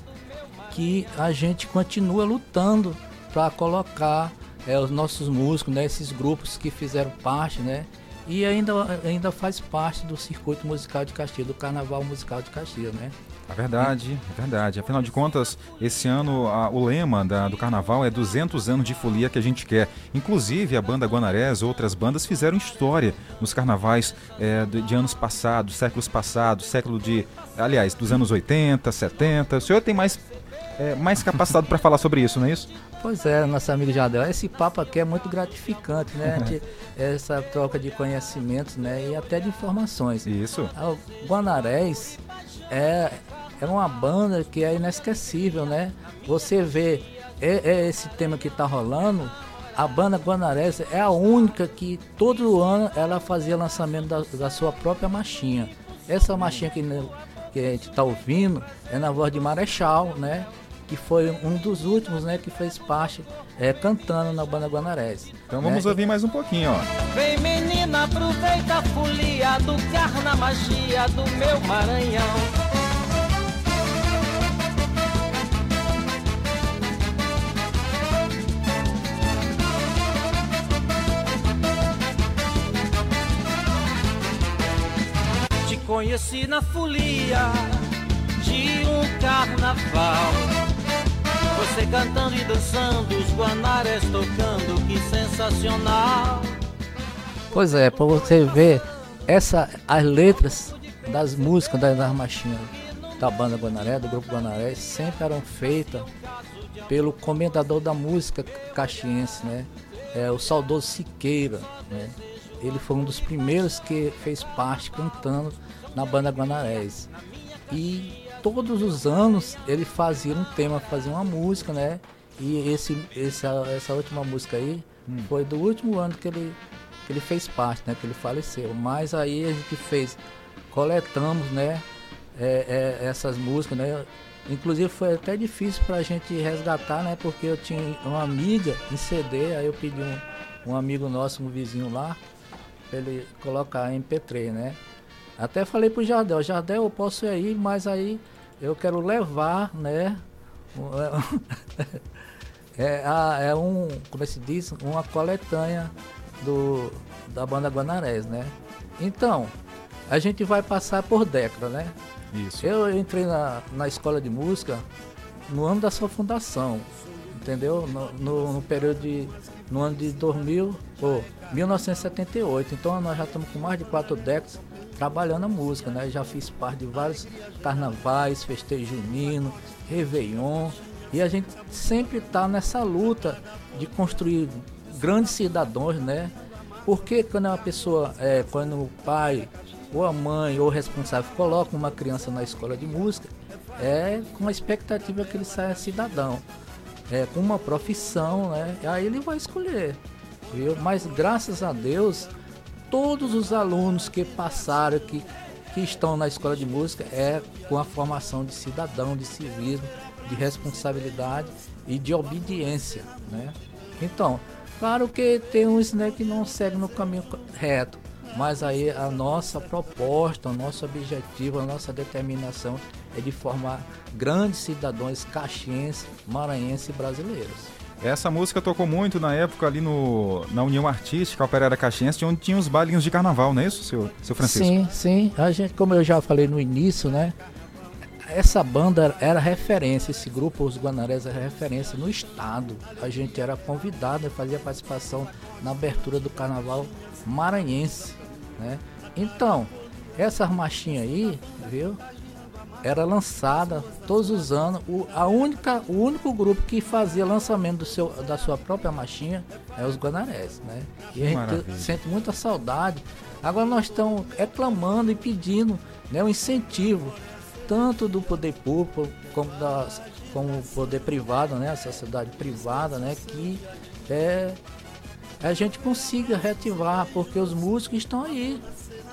que a gente continua lutando para colocar é, os nossos músicos, né, esses grupos que fizeram parte, né, e ainda, ainda faz parte do circuito musical de Caxias, do Carnaval Musical de Caxias, né. É verdade, é verdade. Afinal de contas, esse ano a, o lema da, do carnaval é 200 anos de folia que a gente quer. Inclusive, a banda Guanarés, outras bandas fizeram história nos carnavais é, de, de, anos passados, séculos passados, século de. Aliás, dos anos 80, 70. O senhor tem mais, é, mais capacitado para falar sobre isso, não é isso? Pois é, nosso amigo Jadel. Esse papo aqui é muito gratificante, né? Gente, essa troca de conhecimentos, né? E até de informações. Isso. O Guanarés é, é uma banda que é inesquecível, né? Você vê é, é esse tema que está rolando, a banda Guanarés é a única que todo ano ela fazia lançamento da, da sua própria marchinha. Essa marchinha que, que a gente está ouvindo é na voz de Marechal, né? Que foi um dos últimos, né? Que fez parte é, cantando na banda Guanarés. Então vamos né? ouvir mais um pouquinho, ó. Vem menina, aproveita a folia do carro magia do meu Maranhão. conheci na folia de um carnaval. Você cantando e dançando, os guanarés tocando, que sensacional. Pois é, para você ver essa, as letras das músicas das, das marchinhas da banda Guanaré, do grupo Guanaré, sempre eram feitas pelo comendador da música caxiense, né? É, o saudoso Siqueira, né? Ele foi um dos primeiros que fez parte cantando na banda Guanarés. E todos os anos ele fazia um tema, fazia uma música, né? E esse, essa, essa última música aí hum. foi do último ano que ele, que ele fez parte, né? Que ele faleceu. Mas aí a gente fez, coletamos, né? É, é, essas músicas, né? Inclusive foi até difícil pra gente resgatar, né? Porque eu tinha uma amiga em CD, aí eu pedi um, um amigo nosso, um vizinho lá, pra ele colocar em MP3, né? Até falei pro Jardel, Jardel, eu posso ir aí, mas aí eu quero levar, né? É, é um, como é se diz, uma coletânea do, da banda Guanarés, né? Então, a gente vai passar por décadas, né? Isso. Eu entrei na, na escola de música no ano da sua fundação, entendeu? No, no, no período de. no ano de 2000, ou 1978. Então nós já estamos com mais de quatro décadas trabalhando a música, né? Já fiz parte de vários carnavais, festejo junino, Réveillon, e a gente sempre está nessa luta de construir grandes cidadãos, né? Porque quando uma pessoa, é, quando o pai, ou a mãe, ou o responsável coloca uma criança na escola de música, é com a expectativa que ele saia cidadão, é, com uma profissão, né? Aí ele vai escolher, viu? Mas graças a Deus, todos os alunos que passaram, que, que estão na escola de música, é com a formação de cidadão, de civismo, de responsabilidade e de obediência. Né? Então, claro que tem uns né, que não seguem no caminho reto, mas aí a nossa proposta, o nosso objetivo, a nossa determinação é de formar grandes cidadãos caxienses, maranhenses e brasileiros. Essa música tocou muito na época ali no, na União Artística Operária Caxiense, onde tinha os bailinhos de carnaval, não é isso, seu, seu Francisco? Sim, sim. A gente, como eu já falei no início, né? Essa banda era referência, esse grupo, os Guanarés, era referência no estado. A gente era convidado a fazer participação na abertura do carnaval maranhense, né? Então, essas marchinhas aí, viu? Era lançada todos os anos. O, a única, o único grupo que fazia lançamento do seu, da sua própria marchinha é os Guanarés, né? E a gente Maravilha. sente muita saudade. Agora nós estamos reclamando e pedindo né, um incentivo, tanto do poder público como da como o poder privado, né, a sociedade privada, né, que é, a gente consiga reativar, porque os músicos estão aí.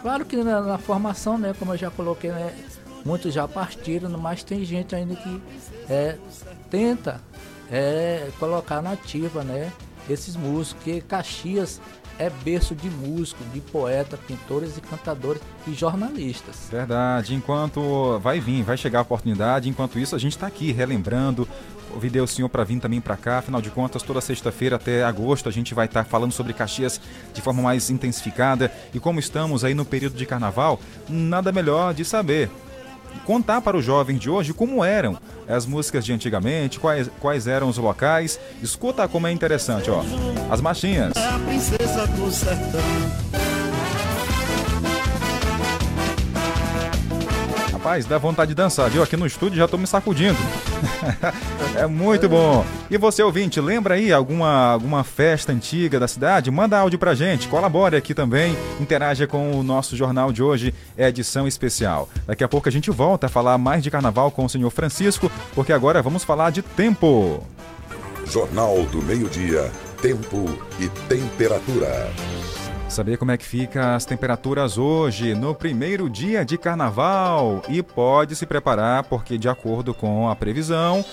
Claro que na, na formação, né, como eu já coloquei, né, muitos já partiram, mas tem gente ainda que é, tenta é, colocar nativa, né? esses músicos, que Caxias é berço de músicos, de poetas, pintores e cantadores e jornalistas. Verdade. Enquanto vai vir, vai chegar a oportunidade, enquanto isso a gente está aqui relembrando. Convidei o senhor para vir também para cá, afinal de contas, toda sexta-feira até agosto a gente vai estar tá falando sobre Caxias de forma mais intensificada. E como estamos aí no período de carnaval, nada melhor de saber contar para os jovens de hoje como eram as músicas de antigamente, quais, quais eram os locais. Escuta como é interessante, ó. As machinhas. É a princesa do sertão. Rapaz, dá vontade de dançar, viu? Aqui no estúdio já tô me sacudindo. é muito bom. E você, ouvinte, lembra aí alguma, alguma festa antiga da cidade? Manda áudio pra gente, colabore aqui também, interaja com o nosso jornal de hoje, edição especial. Daqui a pouco a gente volta a falar mais de carnaval com o senhor Francisco, porque agora vamos falar de tempo. Jornal do Meio-Dia, Tempo e Temperatura. Saber como é que fica as temperaturas hoje, no primeiro dia de carnaval. E pode se preparar, porque, de acordo com a previsão,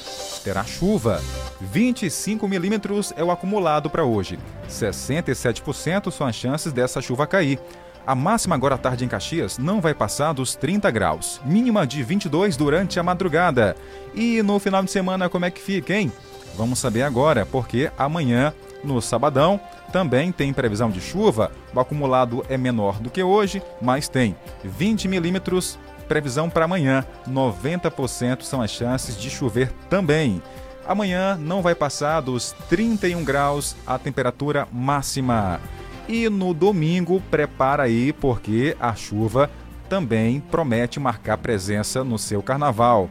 terá chuva. 25 milímetros é o acumulado para hoje. 67% são as chances dessa chuva cair. A máxima agora à tarde em Caxias não vai passar dos 30 graus, mínima de 22 durante a madrugada. E no final de semana, como é que fica, hein? Vamos saber agora, porque amanhã, no sabadão, também tem previsão de chuva, o acumulado é menor do que hoje, mas tem 20 milímetros. Previsão para amanhã, 90% são as chances de chover também. Amanhã não vai passar dos 31 graus a temperatura máxima. E no domingo, prepara aí, porque a chuva também promete marcar presença no seu carnaval.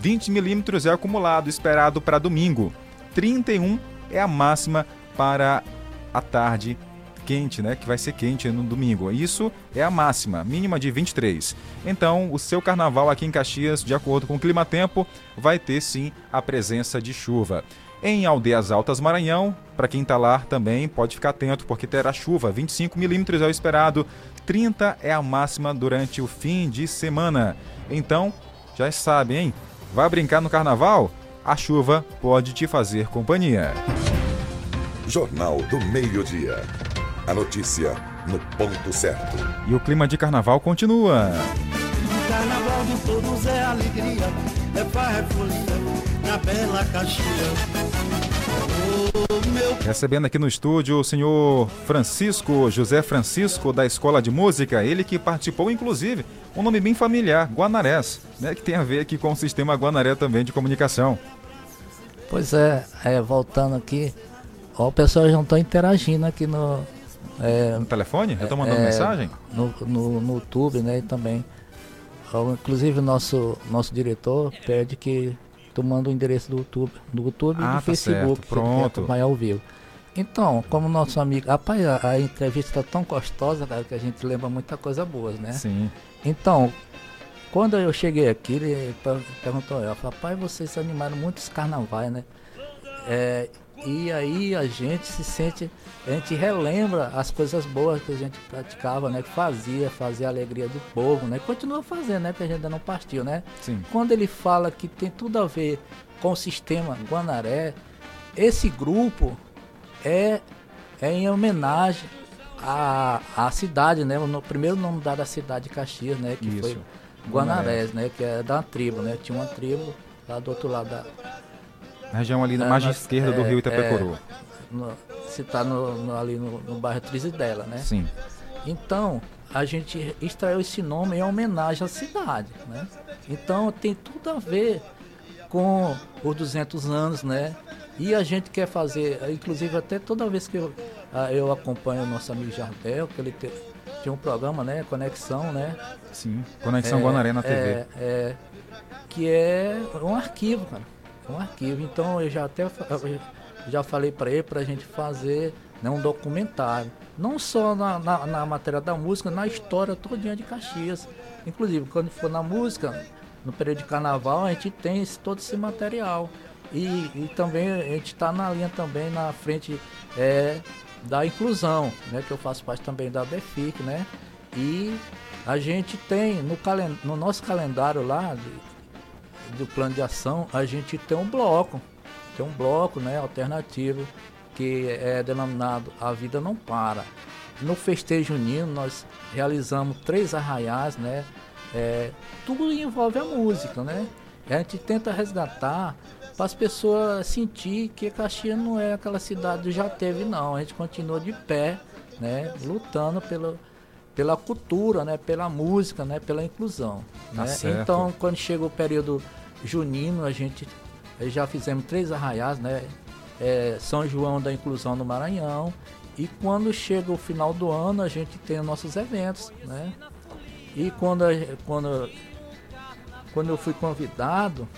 20 milímetros é acumulado esperado para domingo. 31 é a máxima para à tarde quente, né? Que vai ser quente no domingo. Isso é a máxima, mínima de 23. Então, o seu carnaval aqui em Caxias, de acordo com o clima tempo, vai ter sim a presença de chuva. Em Aldeias Altas Maranhão, para quem está lá também pode ficar atento porque terá chuva, 25 milímetros é o esperado, 30 é a máxima durante o fim de semana. Então, já sabe, hein? Vai brincar no carnaval? A chuva pode te fazer companhia. Jornal do Meio-Dia. A notícia no ponto certo. E o clima de carnaval continua. Carnaval de todos é alegria, é farra, é folia, na bela Caxias. Recebendo aqui no estúdio o senhor Francisco, José Francisco, da Escola de Música, ele que participou, inclusive, um nome bem familiar, Guanarés, né, que tem a ver aqui com o sistema Guanaré também de comunicação. Pois é, é voltando aqui, Ó, o pessoal já está interagindo aqui no. É, no telefone? Eu estou mandando é, mensagem? No, no, no, YouTube, né? E também. Inclusive o nosso, nosso diretor pede que tu manda o endereço do YouTube, do YouTube ah, e do tá Facebook, certo. pronto. Vai ao vivo. Então, como nosso amigo. Rapaz, a, a entrevista está tão gostosa, cara, que a gente lembra muita coisa boa, né? Sim. Então, quando eu cheguei aqui, ele perguntou, eu, rapaz, vocês animaram muitos carnavais, né? É, e aí a gente se sente, a gente relembra as coisas boas que a gente praticava, né? Que fazia, fazia a alegria do povo, né? Continua fazendo, né? Porque a gente ainda não partiu, né? Sim. Quando ele fala que tem tudo a ver com o sistema Guanaré, esse grupo é, é em homenagem à, à cidade, né? O primeiro nome dado à cidade de Caxias, né? Que Isso. foi Guanarés, né? Que é da tribo, né? Tinha uma tribo lá do outro lado da, região ali na margem esquerda do rio Itapecuru. É, se está no, no, ali no, no bairro Trizidela, né? Sim. Então, a gente extraiu esse nome em homenagem à cidade, né? Então, tem tudo a ver com os 200 anos, né? E a gente quer fazer, inclusive até toda vez que eu, ah, eu acompanho o nosso amigo Jardel, que ele te, tinha um programa, né? Conexão, né? Sim, Conexão é, Guanaré na TV. É, é, que é um arquivo, cara um arquivo. Então eu já até já falei para ele para a gente fazer né, um documentário, não só na, na, na, matéria da música, na história todinha de Caxias. Inclusive, quando for na música, no período de carnaval, a gente tem esse, todo esse material. E, e também a gente está na linha também na frente é, da inclusão, né, que eu faço parte também da BEFIC, né? E a gente tem no, calen no nosso calendário lá, do plano de ação, a gente tem um bloco, tem um bloco né, alternativo, que é denominado A Vida Não Para. No festejo junino nós realizamos três arraiais, né? É, tudo envolve a música, né? A gente tenta resgatar para as pessoas sentir que Caxias não é aquela cidade que já teve, não. A gente continua de pé, né? Lutando pelo, pela cultura, né? Pela música, né? Pela inclusão. Tá né? Então, quando chega o período junino, a gente já fizemos três arraiais, né? É, São João da Inclusão no Maranhão. E quando chega o final do ano, a gente tem os nossos eventos, né? E quando, quando, quando eu fui convidado,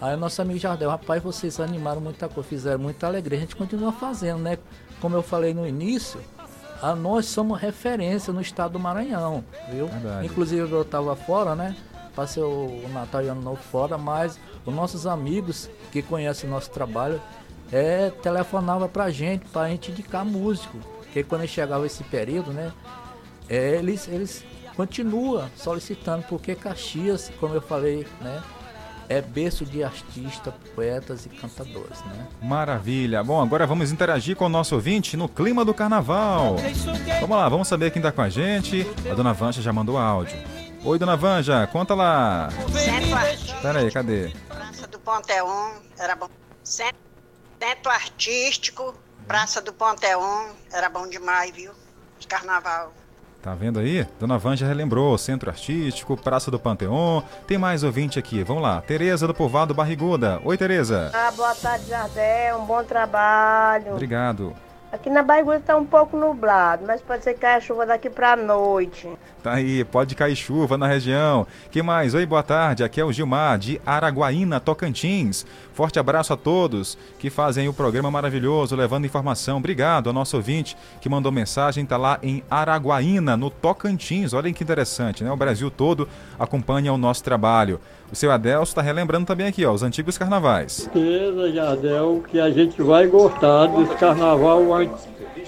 aí o nosso amigo Jardel, rapaz, vocês animaram muita coisa, fizeram muita alegria, a gente continua fazendo, né? Como eu falei no início, a nós somos referência no estado do Maranhão, viu? Verdade. Inclusive eu estava fora, né? Passei o Natal e Ano Novo fora, mas os nossos amigos que conhecem o nosso trabalho é, telefonava pra gente, pra gente indicar músico. Porque quando chegava esse período, né? é, eles, eles continuam solicitando, porque Caxias, como eu falei, né? É berço de artistas, poetas e cantadores, né? Maravilha. Bom, agora vamos interagir com o nosso ouvinte no clima do carnaval. Vamos lá, vamos saber quem tá com a gente. A dona Vanja já mandou áudio. Oi, dona Vanja, conta lá. Centro Artístico, Pera aí, cadê? Praça do Ponteon, era bom. Centro, Artístico, Praça do Ponteon, era bom demais, viu? De carnaval. Tá vendo aí? Dona Vanja relembrou Centro Artístico, Praça do Panteon. Tem mais ouvinte aqui. Vamos lá. Tereza do Povoado Barriguda. Oi, Tereza. Ah, boa tarde, Jardel. Um bom trabalho. Obrigado. Aqui na Barriguda está um pouco nublado, mas pode ser que caia chuva daqui para noite. Tá aí, pode cair chuva na região. Que mais? Oi, boa tarde. Aqui é o Gilmar, de Araguaína, Tocantins. Forte abraço a todos que fazem o programa maravilhoso, levando informação. Obrigado ao nosso ouvinte que mandou mensagem, tá lá em Araguaína, no Tocantins. Olhem que interessante, né? O Brasil todo acompanha o nosso trabalho. O seu Adelso está relembrando também aqui, ó, os antigos carnavais. certeza, Jardel, que a gente vai gostar desse carnaval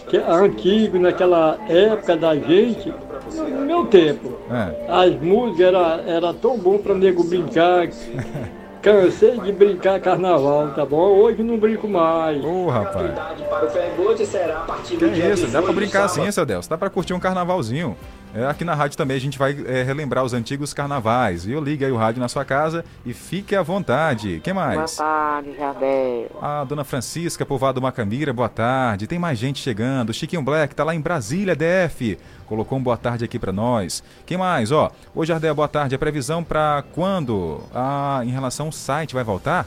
que é antigo, naquela época da gente, no meu tempo. É. As músicas era, era tão bom para nego brincar. Cansei de brincar carnaval, tá bom? Hoje não brinco mais. Ô, rapaz. Para o ferry será a partir Que isso, dá pra brincar assim, seu Adelso. Dá pra curtir um carnavalzinho. É, aqui na rádio também a gente vai é, relembrar os antigos carnavais. Viu? Liga aí o rádio na sua casa e fique à vontade. que mais? tarde, Jardel. A dona Francisca, povoado Macambira, boa tarde. Tem mais gente chegando. Chiquinho Black tá lá em Brasília, DF. Colocou um boa tarde aqui pra nós. Quem mais? Ó, hoje, Ardel, boa tarde. A previsão pra quando? Ah, em relação ao site, vai voltar?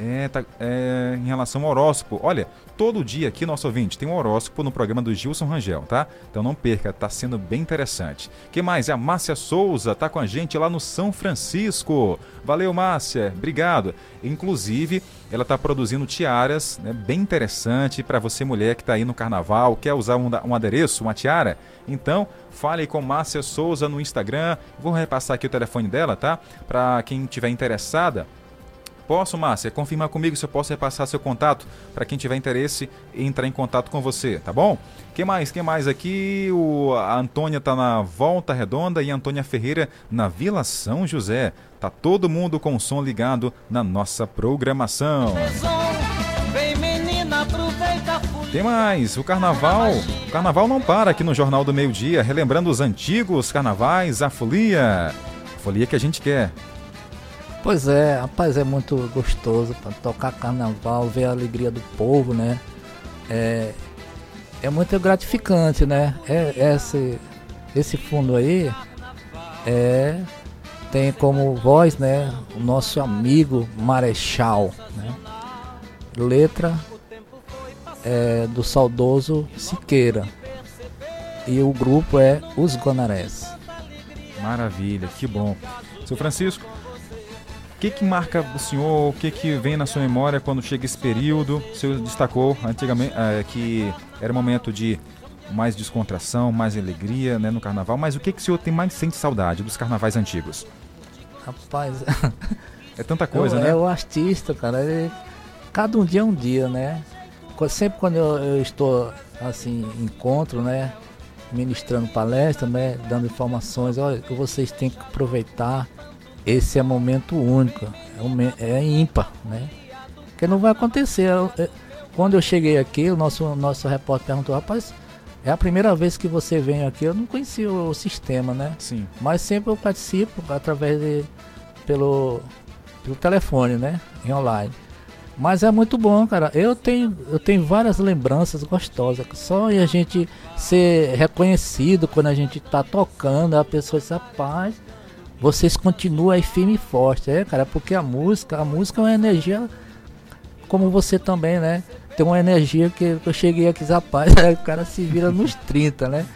É, tá- é, em relação ao horóscopo. Olha, todo dia aqui, nosso ouvinte, tem um horóscopo no programa do Gilson Rangel, tá? Então não perca, tá sendo bem interessante. Quem mais? É a Márcia Souza, tá com a gente lá no São Francisco. Valeu, Márcia, obrigado. Inclusive, ela tá produzindo tiaras, né, bem interessante para você mulher que tá aí no carnaval, quer usar um, um adereço, uma tiara. Então, fale com Márcia Souza no Instagram. Vou repassar aqui o telefone dela, tá? Para quem tiver interessada. Posso, Márcia? Confirmar comigo se eu posso repassar seu contato para quem tiver interesse entrar em contato com você, tá bom? Quem mais? Quem mais aqui? O, a Antônia tá na Volta Redonda e a Antônia Ferreira na Vila São José. Tá todo mundo com o som ligado na nossa programação. Tem mais, o carnaval. O carnaval não para aqui no Jornal do Meio Dia, relembrando os antigos carnavais, a folia. A folia que a gente quer. Pois é, rapaz, é muito gostoso para tocar carnaval, ver a alegria do povo, né? É, é muito gratificante, né? É, esse, esse fundo aí é, tem como voz, né, o nosso amigo Marechal, né? Letra é, do saudoso Siqueira. E o grupo é Os Gonarés. Maravilha, que bom. Seu Francisco, que, que marca o senhor? O que, que vem na sua memória quando chega esse período? O senhor destacou antigamente eh, que era um momento de mais descontração, mais alegria né, no carnaval, mas o que, que o senhor tem mais sente saudade dos carnavais antigos? Rapaz, É tanta coisa, é, né? É o artista, cara. ele- cada um dia é um dia, né? Sempre quando eu, eu estou assim, em encontro, né? Ministrando palestra, né? Dando informações, olha, que vocês têm que aproveitar. Esse é momento único, é, é ímpar, né? Porque não vai acontecer. quando eu cheguei aqui, o nosso, nosso repórter perguntou, rapaz, é a primeira vez que você vem aqui, eu não conhecia o, sistema, né? Sim. Mas sempre eu participo através de. pelo, pelo telefone, né? Em online. Mas é muito bom, cara. Eu tenho, eu tenho várias lembranças gostosas. Só a gente ser reconhecido quando a gente tá tocando, a pessoa diz, rapaz, vocês continuam aí firme e forte. É, cara, porque a música, a música é uma energia como você também, né? Tem uma energia que eu cheguei aqui, rapaz, o cara se vira nos 30, né?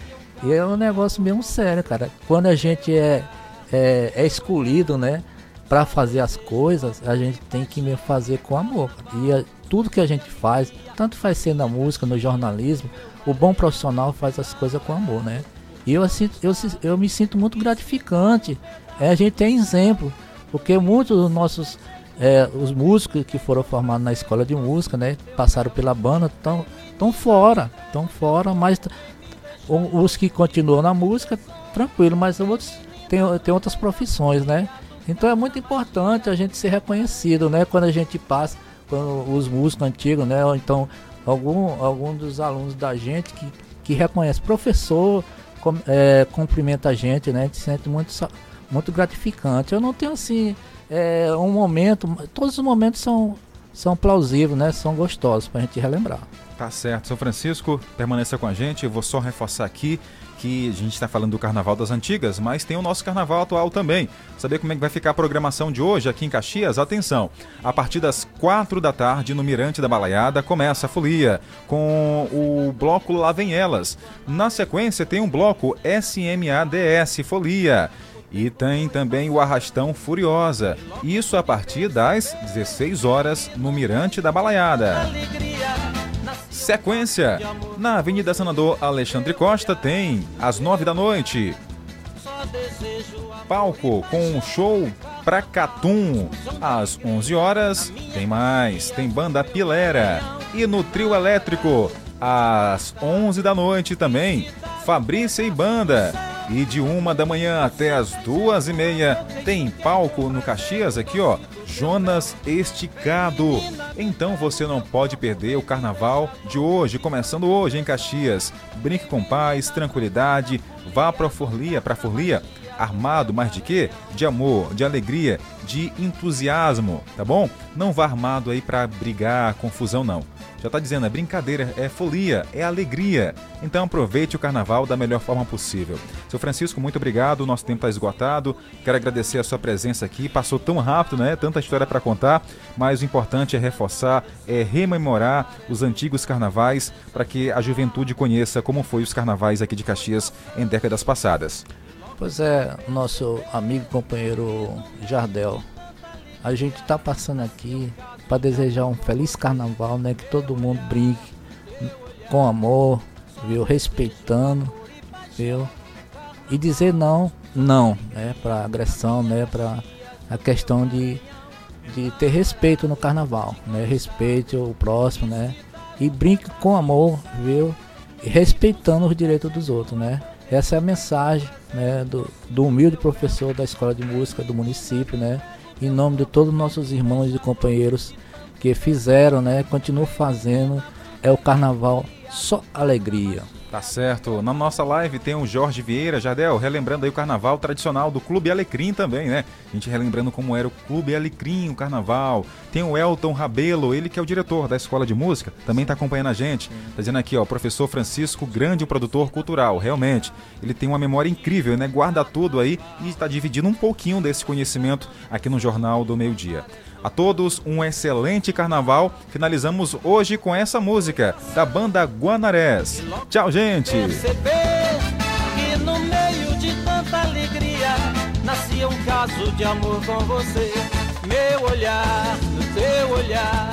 E é um negócio mesmo sério, cara. Quando a gente é, é, é escolhido, né? para fazer as coisas, a gente tem que fazer com amor. E a, tudo que a gente faz, tanto faz ser na música, no jornalismo, o bom profissional faz as coisas com amor, né? E eu, eu, eu me sinto muito gratificante. É, a gente tem exemplo, porque muitos dos nossos é, os músicos que foram formados na escola de música, né, passaram pela banda, estão tão fora, estão fora, mas os que continuam na música, tranquilo, mas outros tem, tem outras profissões, né? Então é muito importante a gente ser reconhecido, né? Quando a gente passa, quando os músicos antigos, né? Ou então algum, algum dos alunos da gente que, que reconhece. Professor com, é, cumprimenta a gente, né? A gente se sente muito, muito gratificante. Eu não tenho assim é, um momento, todos os momentos são, são plausíveis, né? São gostosos para a gente relembrar. Tá certo. São Francisco, permaneça com a gente. Eu vou só reforçar aqui que a gente está falando do Carnaval das Antigas, mas tem o nosso Carnaval atual também. Saber como é que vai ficar a programação de hoje aqui em Caxias? Atenção! A partir das quatro da tarde, no Mirante da Balaiada, começa a folia, com o bloco Lá Vem Elas. Na sequência, tem um bloco SMADS Folia. E tem também o Arrastão Furiosa. Isso a partir das 16 horas no Mirante da Balaiada. Sequência: na Avenida Senador Alexandre Costa tem às nove da noite. Palco com um show pra Catum. Às 11 horas tem mais, tem banda Pilera. E no trio elétrico, às 11 da noite também, Fabrícia e Banda. E de uma da manhã até as duas e meia tem palco no Caxias aqui, ó. Jonas Esticado. Então você não pode perder o carnaval de hoje, começando hoje em Caxias. Brinque com paz, tranquilidade, vá para Forlia, para Forlia, armado, mas de quê? De amor, de alegria, de entusiasmo, tá bom? Não vá armado aí para brigar, confusão não. Já está dizendo, é brincadeira, é folia, é alegria. Então aproveite o carnaval da melhor forma possível. Seu Francisco, muito obrigado. Nosso tempo está esgotado. Quero agradecer a sua presença aqui. Passou tão rápido, né? Tanta história para contar. Mas o importante é reforçar, é rememorar os antigos carnavais para que a juventude conheça como foi os carnavais aqui de Caxias em décadas passadas. Pois é, nosso amigo companheiro Jardel. A gente está passando aqui para desejar um feliz carnaval, né? Que todo mundo brinque com amor, viu? Respeitando, viu? E dizer não, não, né? Para agressão, né? Para a questão de, de ter respeito no carnaval, né? Respeite o próximo, né? E brinque com amor, viu? E respeitando os direitos dos outros, né? Essa é a mensagem, né? Do, do humilde professor da escola de música do município, né? Em nome de todos os nossos irmãos e companheiros que fizeram, né? Continuam fazendo. É o carnaval só alegria. Tá certo. Na nossa live tem o Jorge Vieira, Jardel, relembrando aí o carnaval tradicional do Clube Alecrim também, né? A gente relembrando como era o Clube Alecrim, o carnaval. Tem o Elton Rabelo, ele que é o diretor da Escola de Música, também tá acompanhando a gente. Tá dizendo aqui, ó, professor Francisco, grande produtor cultural, realmente. Ele tem uma memória incrível, né? Guarda tudo aí e está dividindo um pouquinho desse conhecimento aqui no Jornal do Meio Dia. A todos um excelente carnaval. Finalizamos hoje com essa música da banda Guanarés. Tchau, gente. nascia um caso de amor com você. Meu olhar, no teu olhar.